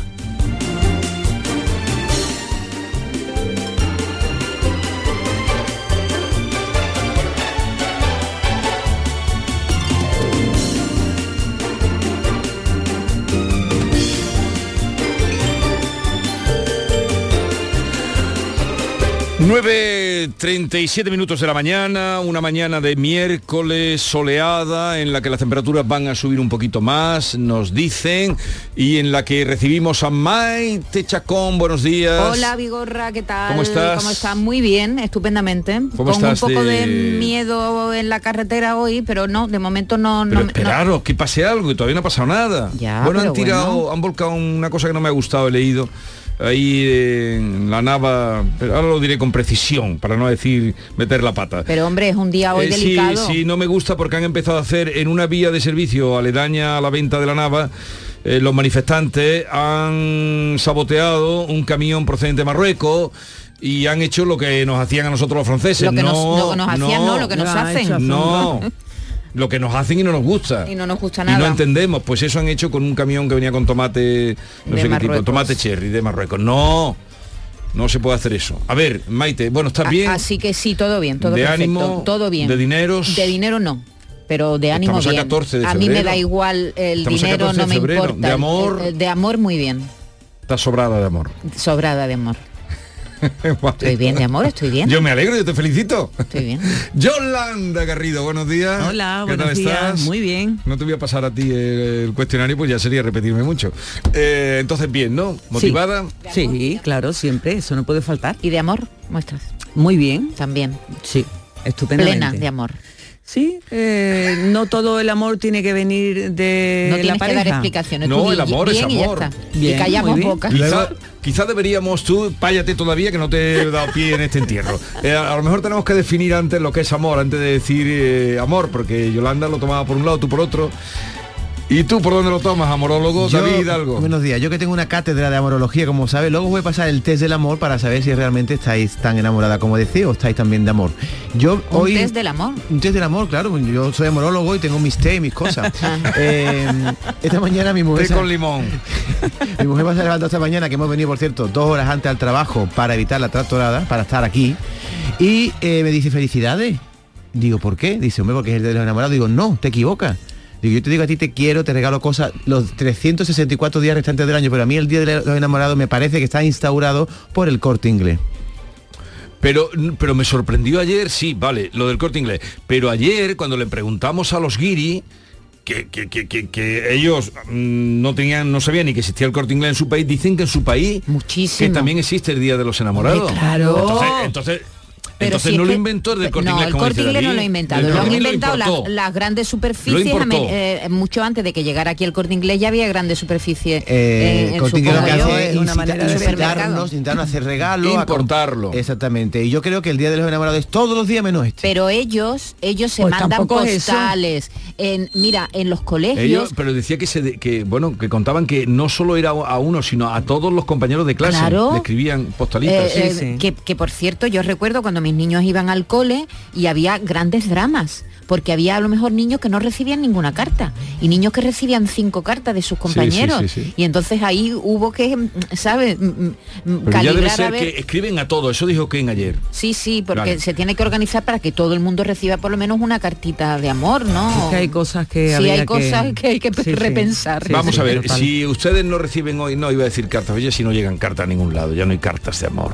Nueve treinta y siete minutos de la mañana, una mañana de miércoles soleada en la que las temperaturas van a subir un poquito más, nos dicen, y en la que recibimos a Maite Chacón, buenos días. Hola Vigorra, ¿qué tal? ¿Cómo estás? ¿Cómo estás? Muy bien, estupendamente. ¿Cómo Con estás un poco de... de- miedo en la carretera hoy, pero no, de momento no... Pero no- esperaros, que pase algo, que todavía no ha pasado nada. Ya, bueno, han tirado, bueno. han volcado una cosa que no me ha gustado, he leído. Ahí en la nava, pero ahora lo diré con precisión, para no decir meter la pata. Pero hombre, es un día hoy Eh, sí, delicado. sí, no me gusta porque han empezado a hacer en una vía de servicio aledaña a la venta de la nava. eh, los manifestantes han saboteado un camión procedente de Marruecos y han hecho lo que nos hacían a nosotros los franceses. Lo que nos- no, lo que nos hacían, no, lo que nos hacen. No, lo que nos hacen y no nos gusta. Y no nos gusta Y nada. no entendemos, pues eso han hecho con un camión que venía con tomate, no De sé qué tipo, tomate cherry de Marruecos. No, no se puede hacer eso. A ver, Maite, bueno, ¿estás bien? Así que sí, todo bien, todo ¿De perfecto, ánimo? todo bien. ¿De dineros? De dinero no. Pero de ánimo Estamos a bien. 14 de a mí me da igual el Estamos dinero, 14 no me importa. De amor. El de amor muy bien. Está sobrada de amor. Sobrada de amor. Estoy bien de amor, estoy bien. Yo me alegro, yo te felicito. Estoy bien. Yolanda Garrido, buenos días. Hola, ¿Qué tal buenos días. estás? Muy bien. No te voy a pasar a ti el, el cuestionario, pues ya sería repetirme mucho. Eh, entonces, bien, ¿no? ¿Motivada? Sí, claro, siempre, eso no puede faltar. ¿Y de amor? Muestras. Muy bien. También. Sí, estupendamente. Plena de amor. Sí, eh, no todo el amor tiene que venir de No la que pareja. dar explicaciones. No, Tú el amor es bien y amor. está. Bien, y callamos. Quizá, quizá deberíamos tú, pállate todavía que no te he dado pie en este entierro. Eh, a, a lo mejor tenemos que definir antes lo que es amor, antes de decir eh, amor, porque Yolanda lo tomaba por un lado, tú por otro. ¿Y tú por dónde lo tomas, amorólogo? Yo- David Hidalgo. Buenos días. Yo que tengo una cátedra de amorología, como sabes, luego voy a pasar el test del amor para saber si realmente estáis tan enamorada como decía o estáis también de amor. Yo Un hoy test del amor. un test del amor, claro. Yo soy amorólogo y tengo mis té y mis cosas. Eh, esta mañana mi mujer Té con limón. mi mujer me ha levantado esta mañana que hemos venido, por cierto, dos horas antes al trabajo para evitar la tractorada, para estar aquí. Y eh, me dice, felicidades. Digo, ¿por qué? Dice, hombre, porque es el de los enamorados. Digo, no, te equivocas. Digo, yo te digo a ti te quiero, te regalo cosas los 364 días restantes del año, pero a mí el Día de los Enamorados me parece que está instaurado por el corte inglés. Pero, pero me sorprendió ayer, sí, vale, lo del corte inglés. Pero ayer, cuando le preguntamos a los guiri, que, que- que- que- que ellos mm, no tenían, no sabían ni que existía el corte inglés en su país, dicen que en su país que también existe el Día de los Enamorados. Hombre, claro. Entonces, entonces, Pero entonces si no lo inventó el corte no, inglés. el como corte inglés no lo ha inventado, El lo han corte inglés inventado las, grandes superficies, eh, mucho antes de que llegara aquí el corte inglés ya había grandes superficies. Eh, en- en, Corte Inglés lo que hace es en una incita- manera de supermercado. incitarnos, incitarnos a hacer regalos. a Importarlo. Exactamente. Y yo creo que el Día de los Enamorados es todos los días menos este. Pero ellos, ellos se Pues mandan postales. En, mira, en los colegios. Ellos, pero decía que se de- que bueno que contaban que no solo era a uno sino a todos los compañeros de clase Claro. le escribían postalitas Eh, eh, Que, que, por cierto yo recuerdo cuando mis niños iban al cole y había grandes dramas porque había a lo mejor niños que no recibían ninguna carta y niños que recibían cinco cartas de sus compañeros sí, sí. y entonces ahí hubo que mm, sabes Mm, mm, pero ya debe calibrar a ser ver que escriben a todos eso dijo Ken ayer sí sí porque Vale. se tiene que organizar para que todo el mundo reciba por lo menos una cartita de amor no Es que hay cosas que sí hay que- cosas que hay que Sí, sí. repensar Vamos a ver, si ustedes no reciben hoy, no iba a decir cartas, oye, si no llegan cartas a ningún lado, ya no hay cartas de amor.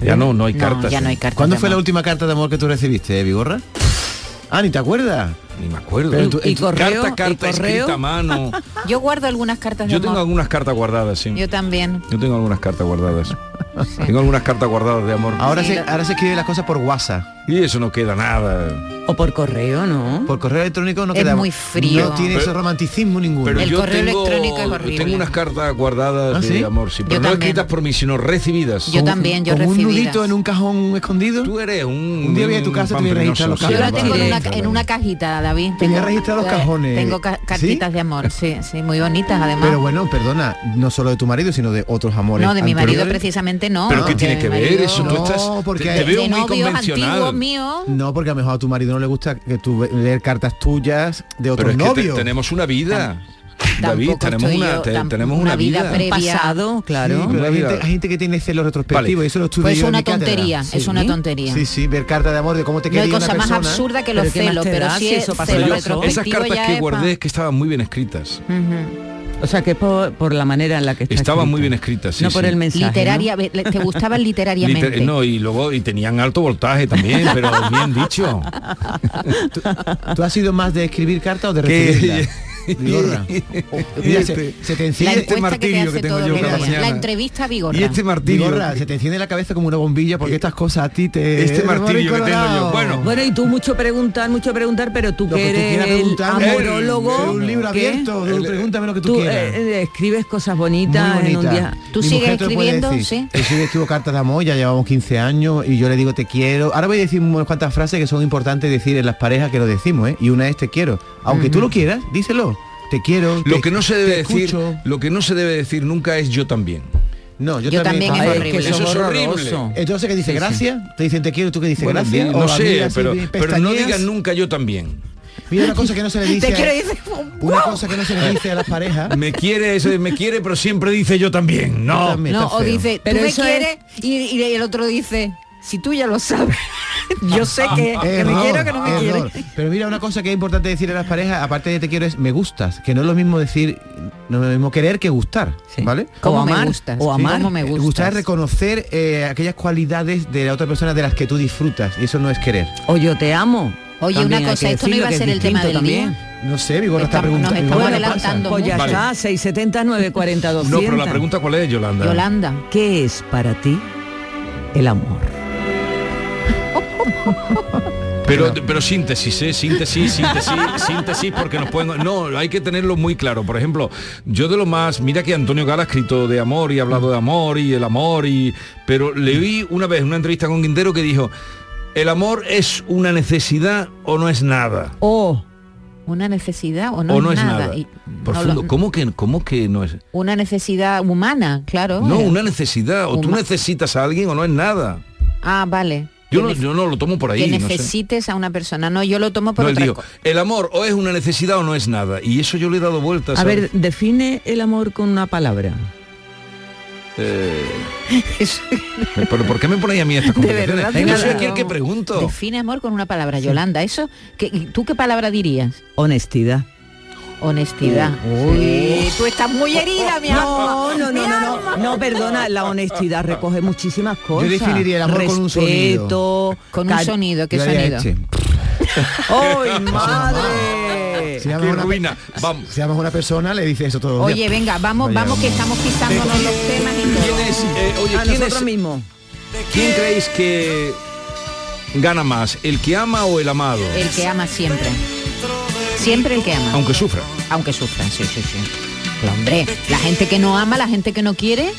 Ya no, no hay cartas. ¿Cuándo fue la última carta de amor que tú recibiste, eh, Vigorra? Ah, ni te acuerdas. Ni me acuerdo. Pero tú- y tú- correo carta, carta y correo. escrita a mano. yo guardo algunas cartas de Yo amor tengo algunas cartas guardadas, sí. yo también Yo tengo algunas cartas guardadas. tengo algunas cartas guardadas de amor. Ahora, se, ahora se escribe las cosas por WhatsApp. Y eso no queda nada. O por correo, ¿no? Por correo electrónico no Es queda. muy frío. No tiene Pero- ese romanticismo ninguno. Pero El yo correo tengo, electrónico es horrible. tengo unas cartas guardadas ¿Ah, de sí? amor, sí, Yo pero no también. escritas por mí, sino recibidas. Yo también, yo Como un recibidas. nudito en un cajón escondido. Tú eres un... Un día voy a tu casa, te voy a registrar los Yo la sí, tengo en vale. una, en una cajita, David. Tenía Tengo- registrados los cajones. Tengo ca- cartitas de amor, sí, sí, muy bonitas además. Pero bueno, perdona, no solo de tu marido, sino de otros amores. no, de mi marido precisamente no. ¿Pero qué tiene que ver marido- eso? Tú No, estás... porque te, te veo de muy novios convencional. míos. No, porque a lo mejor a tu marido no le gusta que tú leer cartas tuyas de Pero otros que te- novios. tenemos una vida. David, tenemos una, te- tenemos vida vida. previa. Pasado, claro. Sí, pero Una hay gente, hay gente que tiene celos retrospectivos Vale. y eso lo estudio Pues es en una tontería, es una tontería. Sí, sí, ver cartas de amor de cómo te No hay quería cosa una más absurda que los Pero ¿qué más celos, pero sí si es eso pasa celo yo- Esas retrospectivo cartas que guardé es que estaban muy bien escritas. O sea, que por, por la manera en la que está Estaban escrita. muy bien escritas, sí, no por el mensaje. Literaria, ve- ¿te gustaban literariamente? Liter- no, y luego y tenían alto voltaje también, pero bien dicho. ¿Tú has sido más de escribir cartas o de recibirlas? Vigorra. Mira, se, se te La enciende este encuesta que te martirio que tengo yo cada mañana. La entrevista a Vigorra. Y este martirio. Vigorra, se te enciende la cabeza como una bombilla porque estas cosas a ti te... Este martirio que tengo yo. Bueno, Bueno, y tú mucho preguntar, mucho preguntar, pero tú Lo que eres quieras el amorólogo, Es un libro ¿qué? abierto, tú pregúntame lo que tú, Tú quieras. eh, eh, escribes cosas bonitas Muy en un bonita. día. ¿Tú Mi sigues escribiendo? Sí. Yo sí escribo cartas de amor, ya llevamos 15 años y yo le digo te quiero. Ahora voy a decir unas cuantas frases que son importantes decir en las parejas que lo decimos, ¿eh? Y una es te quiero. Aunque tú lo quieras, díselo. Te quiero. lo te- que no se debe decir, escucho. lo que no se debe decir nunca es yo también. No, yo, Yo también es horrible. que Eso es horrible. Entonces, ¿qué dice? Sí, sí. ¿Gracias? Te dicen te quiero, ¿tú qué dices? Bueno, ¿Gracias? O no sé, pero, pero no digan nunca yo también. Mira una cosa que no se le dice. Te a- quiero decir, Una cosa que no se le dice a las parejas. Me quiere, ese me quiere, pero siempre dice yo también. No. También o dice, tú Pero me es- quieres y, y el otro dice, si tú ya lo sabes, yo sé que, que me quiero que no me error. quiere. Pero mira, una cosa que es importante decir a las parejas, aparte de te quiero, es me gustas, que no es lo mismo decir, no es lo mismo querer que gustar, Sí. ¿vale? ¿Cómo o me amar, gustas? o Sí. amar. ¿Cómo me Eh, gustas? Gustar es reconocer eh, aquellas cualidades de la otra persona de las que tú disfrutas, y eso no es querer. O yo te amo. Oye, También una cosa, esto no iba a ser el tema del también. día. No sé, Vigor está Estamos- nos preguntando. estamos Bueno, adelantando Pues ya Vale. está, 670 940 200. No, pero la pregunta cuál es, Yolanda. Yolanda. ¿Qué es para ti el amor? Pero, pero síntesis, ¿eh? Síntesis, síntesis, síntesis, porque nos pueden... No, hay que tenerlo muy claro. Por ejemplo, yo de lo más... Mira que Antonio Gala ha escrito de amor y ha hablado de amor y el amor y... Pero le vi una vez en una entrevista con Quintero que dijo, ¿el amor es una necesidad o no es nada? O Una necesidad o no, o no es es nada. nada. Y- Profundo. no lo- ¿Cómo, que, ¿Cómo que no es? una necesidad humana, claro. No, una necesidad. O tú necesitas a alguien o no es nada. Ah, vale. Yo no, yo no lo tomo por ahí. que no sé. necesites a una persona. No, yo lo tomo por No, otra el amor o es una necesidad o no es nada. Y eso yo le he dado vueltas. a ¿sabes? ver, define el amor con una palabra. Eh, pero ¿por qué me ponéis a mí estas De complicaciones? verdad, de soy verdad. aquí el que pregunto. Define amor con una palabra, Yolanda. Eso, ¿qué- ¿tú qué palabra dirías? Honestidad. Honestidad. Sí, tú estás muy herida, mi No, amor. no, no, no, no, alma. no, perdona, la honestidad recoge muchísimas cosas. definiría el amor con un sonido. Respeto, Con un sonido, ¿qué Yo sonido? este. ¡Ay, madre! Si llamas ruina. Vamos. Si llamas a una persona, le dice eso todo. Oye, venga, vamos, Vaya, vamos que estamos pisándonos los temas y todo. ¿Quién es, eh, oye, A ¿quién, nosotros es- mismos. quién creéis que gana más? ¿El que ama o el amado? El que ama siempre. Siempre el que ama. Aunque sufra. Aunque sufran, sí, sí, sí. Pero, hombre, la gente que no ama, la gente que no quiere.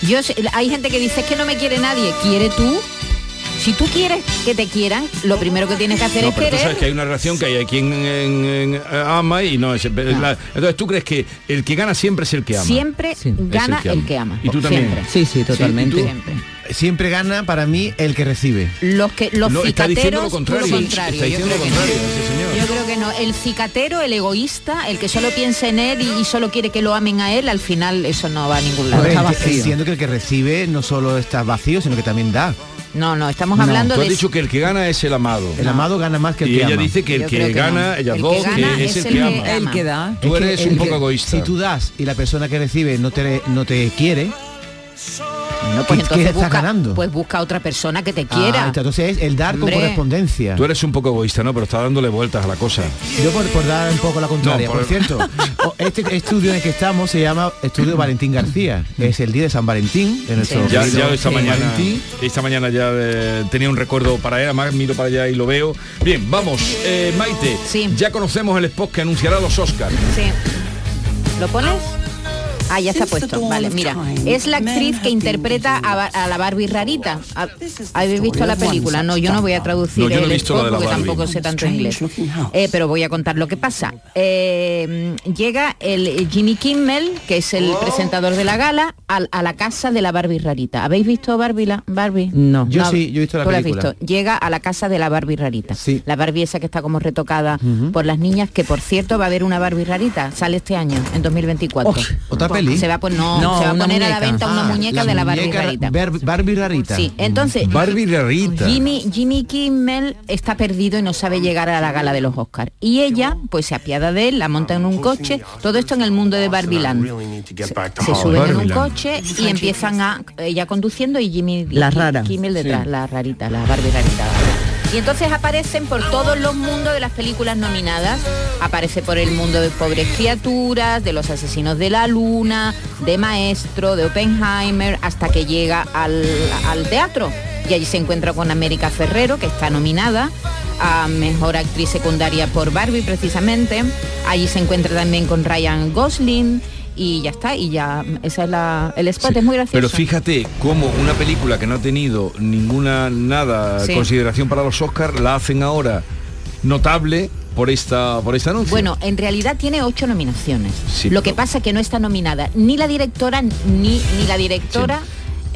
Yo hay gente que dice "Es que no me quiere nadie. ¿Quiere tú? Si tú quieres que te quieran, lo primero que tienes que hacer No, es pero tú querer. sabes que hay una relación que hay, hay quien en- en- eh, ama y no es la- entonces tú crees que el que gana siempre es el que ama Siempre gana el que ama. y tú también Siempre. Sí, sí, totalmente. ¿y tú? Siempre. Siempre gana para mí el que recibe. Los que los No, está diciendo cicateros lo contrario, lo contrario. está Yo creo lo que no. contrario, ese señor. Yo creo que no. El cicatero, el egoísta, el que solo piensa en él y, y solo quiere que lo amen a él, al final eso no va a ningún lado. Está vacío. Entiendo que el que recibe no solo está vacío, sino que también da. No, no, estamos No, hablando tú has de dicho que el que gana es el amado El amado gana más que el y que ella ama. dice que el que, gana no. ellas El dos que gana es, es el el que que ama El que da. tú Es eres un poco que- egoísta Si tú das y la persona que recibe no te, no te quiere, No, pues ¿Qué- qué entonces estás busca, ganando? pues busca a otra persona que te ah, quiera. entonces es el dar Hombre. con correspondencia. tú eres un poco egoísta no pero está dándole vueltas a la cosa Yo por, por dar un poco la contraria, No, por, por- cierto, este estudio en el que estamos se llama Estudio Valentín García. Es el día de San Valentín, de nuestro ya, ya esta mañana Valentín. esta mañana ya eh, tenía un recuerdo para él además miro para allá y lo veo bien vamos eh, Maite Sí. ya conocemos el spot que anunciará los Oscars Sí. ¿Lo pones? Ah, ya está puesto. Vale, mira. Es la actriz que interpreta a, la Barbie rarita. ¿Ha- ¿Habéis visto la película? No, yo no voy a traducir No, yo no he el visto la de la porque Barbie. tampoco sé tanto inglés. Eh, pero voy a contar lo que pasa. Eh, llega el Jimmy Kimmel, que es el presentador de la gala, al- a, la casa de la Barbie rarita. ¿Habéis visto Barbie? La, Barbie? No. Yo sí, yo he visto la ¿Tú la has película. visto? Llega a la casa de la Barbie rarita. Sí. La Barbie esa que está como retocada por las niñas, que por cierto va a haber una Barbie rarita, sale este año, en 2024. ¿Otra peli? Se va a, pon- no, No, se va a una poner a la venta una Ah, muñeca la de la Barbie muñeca rarita. Bar- Barbie rarita. Sí, entonces Barbie rarita Jimmy, Jimmy Kimmel está perdido y no sabe llegar a la gala de los Oscars. Y ella, pues se apiada de él, la monta en un coche, todo esto en el mundo de Barbieland. Se, se suben en un coche y empiezan a ella conduciendo y Jimmy La rara. Kimmel detrás, la rarita, la Barbie rarita. Y entonces aparecen por todos los mundos de las películas nominadas. Aparece por el mundo de Pobres Criaturas, de Los Asesinos de la Luna, de Maestro, de Oppenheimer, hasta que llega al, al teatro. Y allí se encuentra con América Ferrero, que está nominada a Mejor Actriz Secundaria por Barbie, precisamente. Allí se encuentra también con Ryan Gosling. Y ya está, y ya, esa es la, el spot, es muy gracioso. Pero fíjate cómo una película que no ha tenido ninguna nada Sí. consideración para los Oscars la hacen ahora notable por esta por este anuncio. Bueno, en realidad tiene ocho nominaciones. Sí, Lo que pasa que no está nominada ni la directora ni, ni la directora.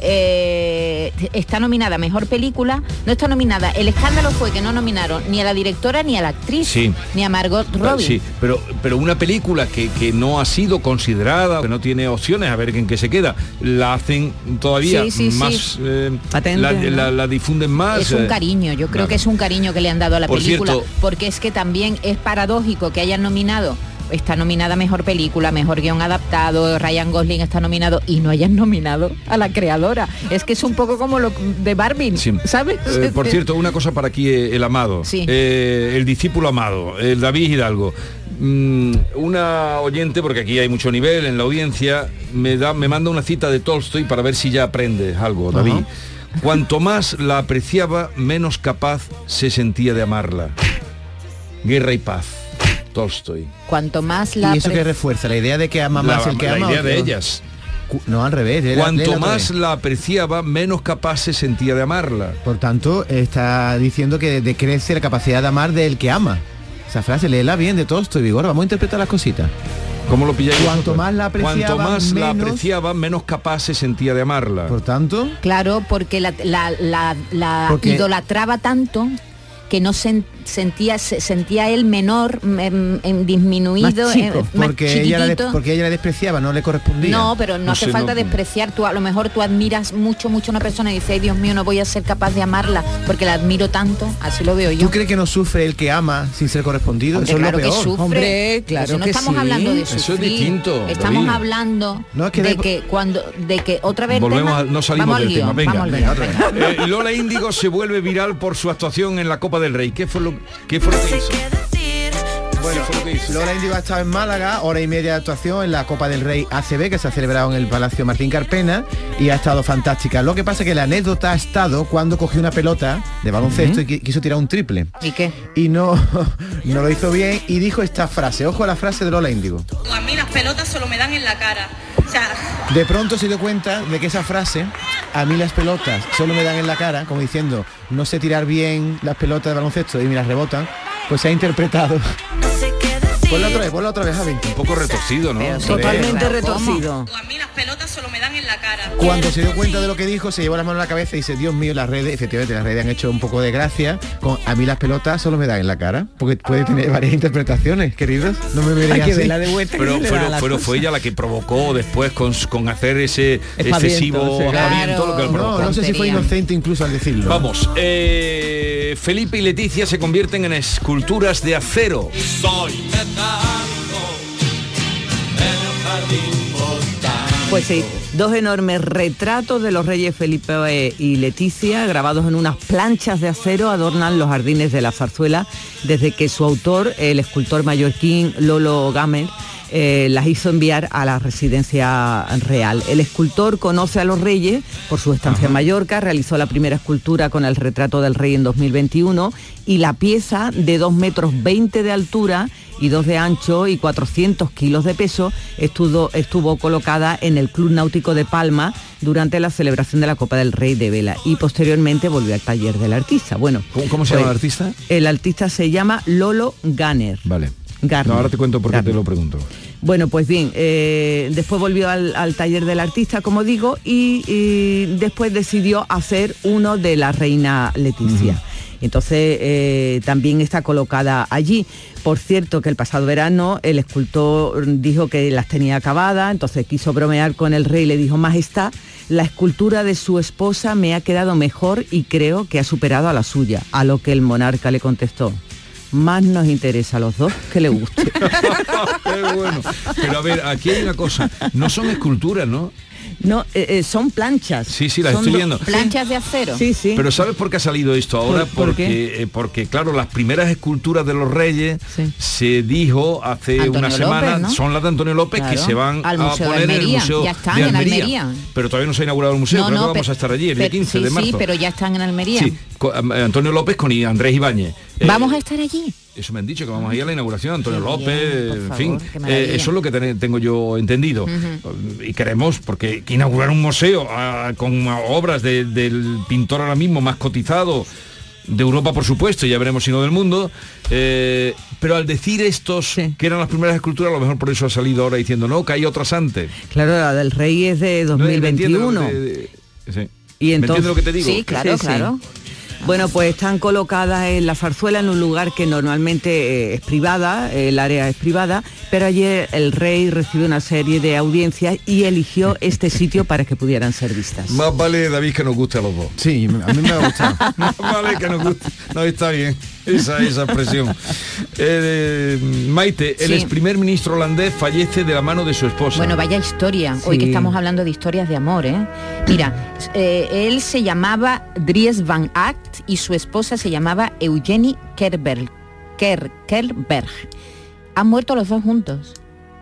Eh, está nominada mejor película, no está nominada. El escándalo fue que no nominaron ni a la directora ni a la actriz, Sí. ni a Margot Robbie. Sí, pero, pero una película que, que no ha sido considerada, que no tiene opciones, a ver en qué se queda, la hacen todavía Sí, sí, sí. más, eh, Patente, la, ¿no? la- la difunden más. Es un eh, cariño, yo creo claro. que es un cariño que le han dado a la Por película, cierto- porque es que también es paradójico que hayan nominado, está nominada a mejor película, mejor guion adaptado, Ryan Gosling está nominado y no hayan nominado a la creadora. Es que es un poco como lo de Barbie, Sí. ¿sabes? Eh, por cierto, una cosa para aquí, eh, el amado, Sí. Eh, el discípulo amado, el David Hidalgo. Mm, una oyente, porque aquí hay mucho nivel en la audiencia, me, da, me manda una cita de Tolstoy para ver si ya aprendes algo, David. Cuanto más la apreciaba, menos capaz se sentía de amarla. Guerra y paz, Tolstoy. Cuanto más la Y eso que refuerza la idea de que ama La- más el que la ama. idea o- de ellas. No, al revés. léela- Cuanto más la apreciaba, menos capaz se sentía de amarla. Por tanto, está diciendo que decrece la capacidad de amar del que ama. Esa frase, léela bien de todo esto, Vigor. Vamos a interpretar las cositas. ¿Cómo lo pilláis? Cuanto vosotros? más la apreciaba, Cuanto más la menos- apreciaba, menos capaz se sentía de amarla. Por tanto, Claro, porque la, la- la- la Porque- idolatraba tanto que no, sen- sentía se sentía él menor, em, em, disminuido, Más chico, eh, más porque, ella la porque ella la despreciaba, no le correspondía. No, pero no, hace falta despreciar. Tú a lo mejor tú admiras mucho, mucho a una persona y dices, ay Dios mío, no voy a ser capaz de amarla porque la admiro tanto. Así lo veo yo. ¿Tú crees que no sufre el que ama sin ser correspondido? Hombre, Eso claro es lo que sufre. Hombre, si no estamos hablando de sufrir, Estamos hablando No, es que de de- que cuando de que otra vez Volvemos tema- a- no salimos vamos del guion, tema. Venga, venga, venga. Eh, Lola Índigo se vuelve viral por su actuación en la Copa del Rey. ¿Qué fue lo, qué fue lo que hizo? Bueno, Lola Índigo ha estado en Málaga, hora y media de actuación en la Copa del Rey ACB, que se ha celebrado en el Palacio Martín Carpena, y ha estado fantástica. Lo que pasa es que la anécdota ha estado cuando cogió una pelota de baloncesto y qui- quiso tirar un triple. ¿Y qué? Y no, no lo hizo bien y dijo esta frase. Ojo a la frase de Lola Índigo. A mí las pelotas solo me dan en la cara. De pronto se dio cuenta de que esa frase, a mí las pelotas solo me dan en la cara, como diciendo, no sé tirar bien las pelotas de baloncesto y me las rebotan, pues se ha interpretado. Ponla otra vez, ponla otra vez, Javi. Un poco retorcido, ¿no? Totalmente retorcido. a mí las pelotas solo me dan en la cara. Cuando se dio cuenta de lo que dijo, se llevó la mano a la cabeza y dice, Dios mío, las redes, efectivamente, las redes han hecho un poco de gracia. Con a mí las pelotas solo me dan en la cara, porque puede tener varias interpretaciones, queridos. No me que así. verla de vuelta Pero, la fue ella la que provocó después con, con hacer ese Espaviento, excesivo sí. aspaviento, lo que lo No, no sé si fue inocente incluso al decirlo. Vamos, eh, Felipe y Leticia se convierten en esculturas de acero. Soy Pues sí, dos enormes retratos de los reyes Felipe y Leticia, grabados en unas planchas de acero, adornan los jardines de la zarzuela, desde que su autor, el escultor mallorquín Lolo Gamer, eh, las hizo enviar a la residencia real. El escultor conoce a los reyes por su estancia en Mallorca, realizó la primera escultura con el retrato del rey en 2021 y la pieza de 2 metros 20 de altura y 2 de ancho y 400 kilos de peso estuvo, estuvo colocada en el Club Náutico de Palma durante la celebración de la Copa del Rey de Vela y posteriormente volvió al taller del artista. Bueno, ¿Cómo, cómo se Pues, llama el artista? El artista se llama Lolo Ganner. Vale. Garner. No, ahora te cuento por qué te lo pregunto. Bueno, pues bien, eh, después volvió al, al taller del artista, como digo, y, y después decidió hacer uno de la reina Leticia. Entonces eh, también está colocada allí. Por cierto, que el pasado verano el escultor dijo que las tenía acabadas, entonces quiso bromear con el rey y le dijo, Majestad, la escultura de su esposa me ha quedado mejor y creo que ha superado a la suya. A lo que el monarca le contestó, más nos interesa a los dos que le guste. Bueno. Pero a ver, aquí hay una cosa. No son esculturas, ¿no? No, eh, eh, son planchas. Sí, sí, las Son estoy do- viendo. Planchas de acero. Sí, sí. Pero ¿sabes por qué ha salido esto ahora? ¿Por- por porque, eh, porque, claro, las primeras esculturas de los reyes se dijo hace Antonio una semana, López, ¿no? son las de Antonio López que se van Al a Museo de poner en el Almería. museo Ya están de en Almería. Pero todavía no se ha inaugurado el museo, creo que vamos a estar allí el día pe- 15 sí, de marzo. Sí, pero ya están en Almería. Sí, eh, Antonio López con Andrés Ibáñez. Eh, Vamos a estar allí. Eso me han dicho que vamos a ir a la inauguración, Antonio Qué López, bien, en fin. eh, eso es lo que ten- tengo yo entendido. Y queremos, porque que inaugurar un museo ah, con obras de- del pintor ahora mismo más cotizado de Europa, por supuesto, ya veremos si no del mundo. eh, pero al decir estos, que eran las primeras esculturas, a lo mejor por eso ha salido ahora diciendo, no, que hay otras antes. Claro, la del rey es de ¿No? ¿Me entiendes lo 2021. que te- sí. Y ¿Me entiendes lo que te digo? Sí, claro, claro. Bueno, pues están colocadas en la zarzuela en un lugar que normalmente eh, es privada, el área es privada, pero ayer el rey recibió una serie de audiencias y eligió este sitio para que pudieran ser vistas. Más vale, David, que nos guste a los dos. Sí, a mí me ha gustado. Más vale que nos guste. No, está bien. Esa, esa expresión. Eh, Maite, el ex primer ministro holandés fallece de la mano de su esposa. Bueno, vaya historia. Hoy que estamos hablando de historias de amor, ¿eh? Mira, eh, él se llamaba Dries van Act y su esposa se llamaba Eugenie Kerberg. Ker, Kerberg. Han muerto los dos juntos,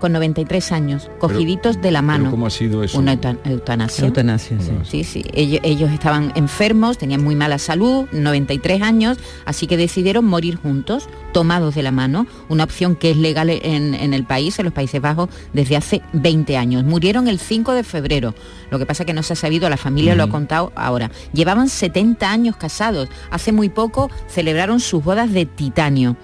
con 93 años, cogiditos de la mano. ¿Pero ¿Cómo ha sido eso? Una eutan- eutanasia. Eutanasia, sí. Sí, sí. Ellos, ellos estaban enfermos, tenían muy mala salud, 93 años, así que decidieron morir juntos, tomados de la mano, una opción que es legal en, en el país, en los Países Bajos, desde hace 20 años. Murieron el 5 de febrero, lo que pasa que no se ha sabido, la familia lo ha contado ahora. Llevaban 70 años casados, hace muy poco celebraron sus bodas de titanio.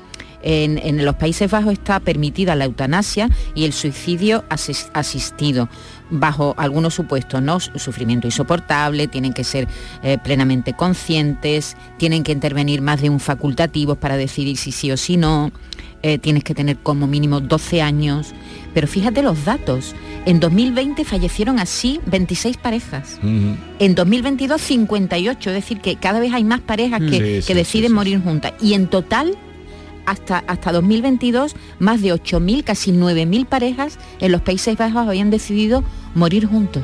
En, en los Países Bajos está permitida la eutanasia y el suicidio asis- asistido bajo algunos supuestos, ¿no? Su- Sufrimiento insoportable, tienen que ser eh, plenamente conscientes, tienen que intervenir más de un facultativo para decidir si sí o si no, eh, tienes que tener como mínimo 12 años. Pero fíjate los datos, en 2020 fallecieron así 26 parejas. En 2022 58, es decir, que cada vez hay más parejas que, Sí, que sí, deciden morir juntas. Y en total, hasta, hasta 2022, más de 8.000, casi 9.000 parejas en los Países Bajos habían decidido morir juntos.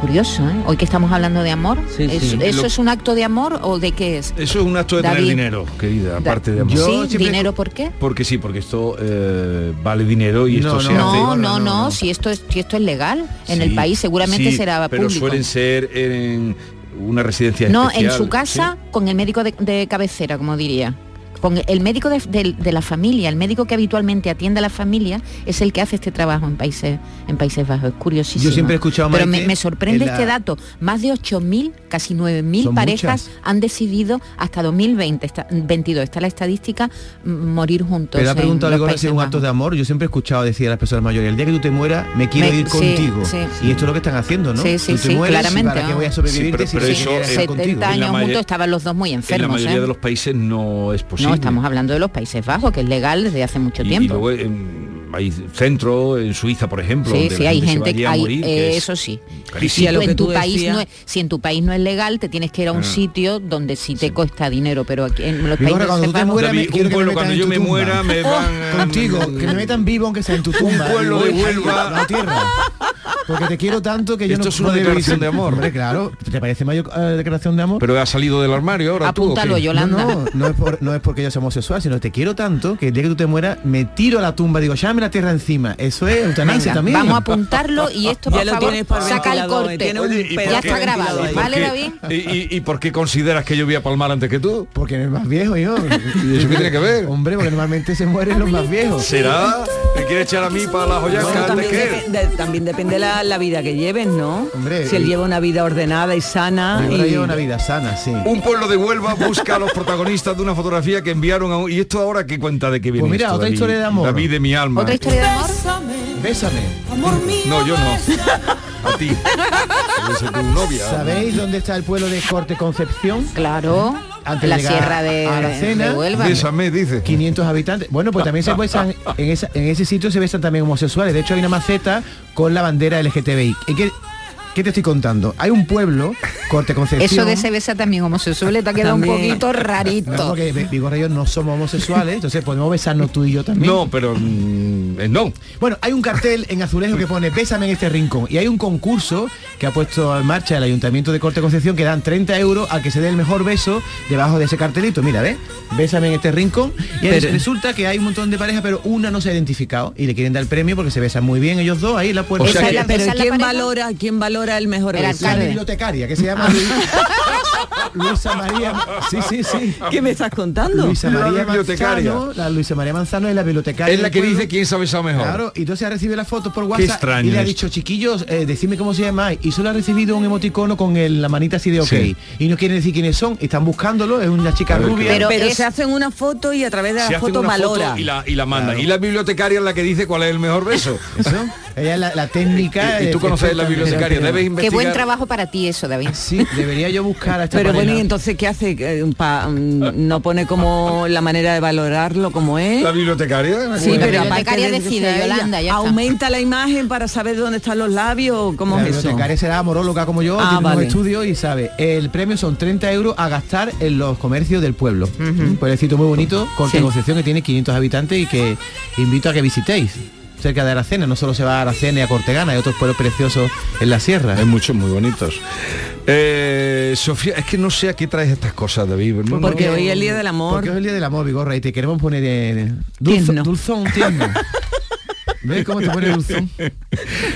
Curioso, ¿eh? Hoy que estamos hablando de amor, Sí, ¿es- sí. ¿eso Lo- es un acto de amor o de qué es? Eso es un acto de David. tener dinero, querida, aparte de amor. sí, dinero, ¿por qué? Porque sí, porque esto eh, vale dinero y esto se hace. No, no, no, si esto es, si esto es legal en el país, seguramente sí, será pero público. suelen ser en una residencia No, especial. en su casa con el médico de, de cabecera, como diría. Con el médico de, de- de la familia, el médico que habitualmente atiende a la familia, es el que hace este trabajo en países, en Países Bajos. Es curiosísimo. Yo siempre he escuchado, Pero me, sorprende la- este dato. Más de 8.000, casi 9.000 Son parejas muchas. han decidido hasta 2020, está, 22, está la estadística, morir juntos. Pero ha preguntado los algo si es un acto de amor. Yo siempre he escuchado decir a las personas mayores, el día que tú te mueras, me quiero Me- ir sí, contigo. sí. Y esto es lo que están haciendo, ¿no? Sí, sí, Tú te sí, mueres, claramente. ¿Para qué voy a vamos. sobrevivir pero- pero si eso quisiera en- estar contigo? 70 En la años juntos estaban los dos muy En la enfermos. mayoría ¿eh? de los países no es posible. Estamos hablando de los Países Bajos, que es legal desde hace mucho Y- tiempo. Y, luego en- hay centros, en Suiza, por ejemplo, Sí, donde sí, la hay se gente vaya a hay- morir, eh, que es eso sí. carísimo. Si, lo que en tu país decías- no es, si en tu país no es legal, te tienes que ir a un Ah. sitio donde sí te cuesta dinero, pero aquí en los países cuando tú te mueras, David, un que pueblo, cuando yo me tumba. muera, me van... Contigo, que me metan vivo aunque sea en tu tumba. pueblo Voy de Huelva. La tierra. Porque te quiero tanto que yo Esto no es una declaración de amor. Hombre, claro. ¿Te parece mayor eh, declaración de amor? Pero ha salido del armario ahora tú, ¿o Apúntalo? Yolanda. No, no, no es, por- no es porque yo sea homosexual, sino te quiero tanto que el día que tú te mueras me tiro a la tumba y digo, llame la tierra encima. Eso es eutanasia Venga, también. vamos a apuntarlo y esto, Ya por lo favor, tienes por saca el corte. Oye, ¿y por ya está grabado, ¿Y por ¿vale, David? ¿Y, y, y por qué consideras que yo voy a palmar antes que tú? Porque eres más viejo yo. ¿Y eso qué tiene que ver? Hombre, porque normalmente se mueren los más viejos. ¿Será? ¿Me quiere echar a mí para la joyaca antes también, que él? depende, también depende la, la vida que lleves, ¿no? Hombre, si él y- lleva una vida ordenada y sana. Ahora y- lleva una vida sana, sí. Un pueblo de Huelva busca a los protagonistas de una fotografía que enviaron a un... ¿Y esto ahora qué cuenta de qué viene Pues mira, esto, otra David? historia de amor. David de mi alma. ¿Otra historia de amor? Bésame. No, yo no. A ti. Tu novia. ¿Sabéis dónde está el pueblo de Corte Concepción? Claro, Antes la de sierra de, a Aracena, de Huelva. Bésame, dice. 500 habitantes. Bueno, pues también se besan, en, esa- en ese sitio se besan también homosexuales. De hecho, hay una maceta con la bandera LGTBI. ¿Y qué, qué te estoy contando? Hay un pueblo, Corte Concepción. Eso de se besa también homosexual te ha quedado un poquito rarito. No, porque Vigorra y yo no somos homosexuales, entonces podemos besarnos tú y yo también. No, pero mm, eh, no. Bueno, hay un cartel en azulejo que pone Bésame en este rincón y hay un concurso que ha puesto en marcha el Ayuntamiento de Corte Concepción que dan 30 euros al que se dé el mejor beso debajo de ese cartelito. Mira, ¿ves? Bésame en este rincón. Y Pero- resulta que hay un montón de parejas, pero una no se ha identificado y le quieren dar el premio porque se besan muy bien ellos dos ahí en la puerta. O sea que- Pero ¿quién valora, quién valora el mejor El beso? la bibliotecaria que se llama Luis- Luisa María. Sí, sí, sí. ¿Qué me estás contando? Luisa La María bibliotecaria. Manzano, la Luisa María Manzano es la bibliotecaria. Es la que pueblo. dice quién se ha besado mejor. Claro, y entonces ha recibido la foto por Qué WhatsApp extraño y le ha esto. dicho, chiquillos, eh, decidme cómo se llama. Y solo ha recibido un emoticono con el- la manita así de ok. Sí. Y no quieren decir quiénes son, están buscándolo, es una chica ver, rubia. Pero Pero es- se hacen una foto y a través de la foto valora. foto y la, y la mandan. Y la bibliotecaria es la que dice cuál es el mejor beso. Eso, ella es la, la técnica. Y- y tú conoces la bibliotecaria, Qué buen trabajo para ti eso, David. Sí, debería yo buscar a esta Pero bueno, y entonces ¿qué hace? Eh, pa- mm, no pone como la manera de valorarlo como es. La bibliotecaria. Sí, La pero bibliotecaria aparte de decide, Yolanda, ya está. aumenta la imagen para saber dónde están los labios, ¿cómo la es eso? bibliotecaria será amoróloga como yo, Ah, tiene unos vale. estudios y sabe. El premio son 30 euros a gastar en los comercios del pueblo. Un pueblecito muy bonito, Corte Sí. Concepción, que tiene 500 habitantes y que invito a que visitéis. Cerca de Aracena, no solo se va a Aracena y a Cortegana, hay otros pueblos preciosos en la sierra. Hay muchos muy bonitos. Eh, Sofía, es que no sé a qué traes estas cosas, David. No, Porque no. hoy es el día del amor. Porque hoy es el día del amor, Vigorra, y te queremos poner en Tierno. dulzón tierno. ¿Ves cómo te pone dulzón?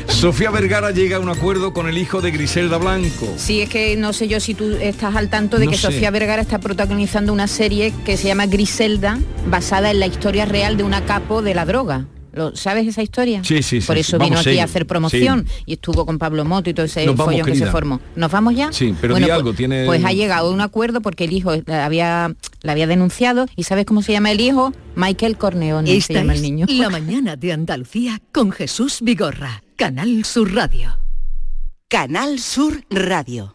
Sofía Vergara llega a un acuerdo con el hijo de Griselda Blanco. Sí, es que no sé yo si tú estás al tanto de No que sé. Sofía Vergara está protagonizando una serie que se llama Griselda, basada en la historia real de una capo de la droga. Lo- ¿Sabes esa historia? Sí, sí, sí, Por sí. eso vino Vamos, aquí sí, a hacer promoción sí. y estuvo con Pablo Moto y todo ese Nos vamos, follón que se formó. ¿Nos vamos ya? Sí, pero Bueno, di pues- algo, tiene... Pues ha llegado a un acuerdo porque el hijo la había, la había denunciado y ¿sabes cómo se llama el hijo? Michael Corneone se Esta llama el es niño. La mañana de Andalucía con Jesús Vigorra, Canal Sur Radio. Canal Sur Radio.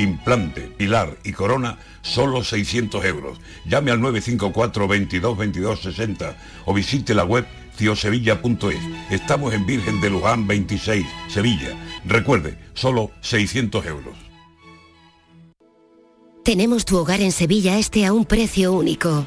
Implante, pilar y corona, solo 600 euros. Llame al 954 22 22 60 o visite la web ciosevilla.es. Estamos en Virgen de Luján 26, Sevilla. Recuerde, solo 600 euros. Tenemos tu hogar en Sevilla Este a un precio único.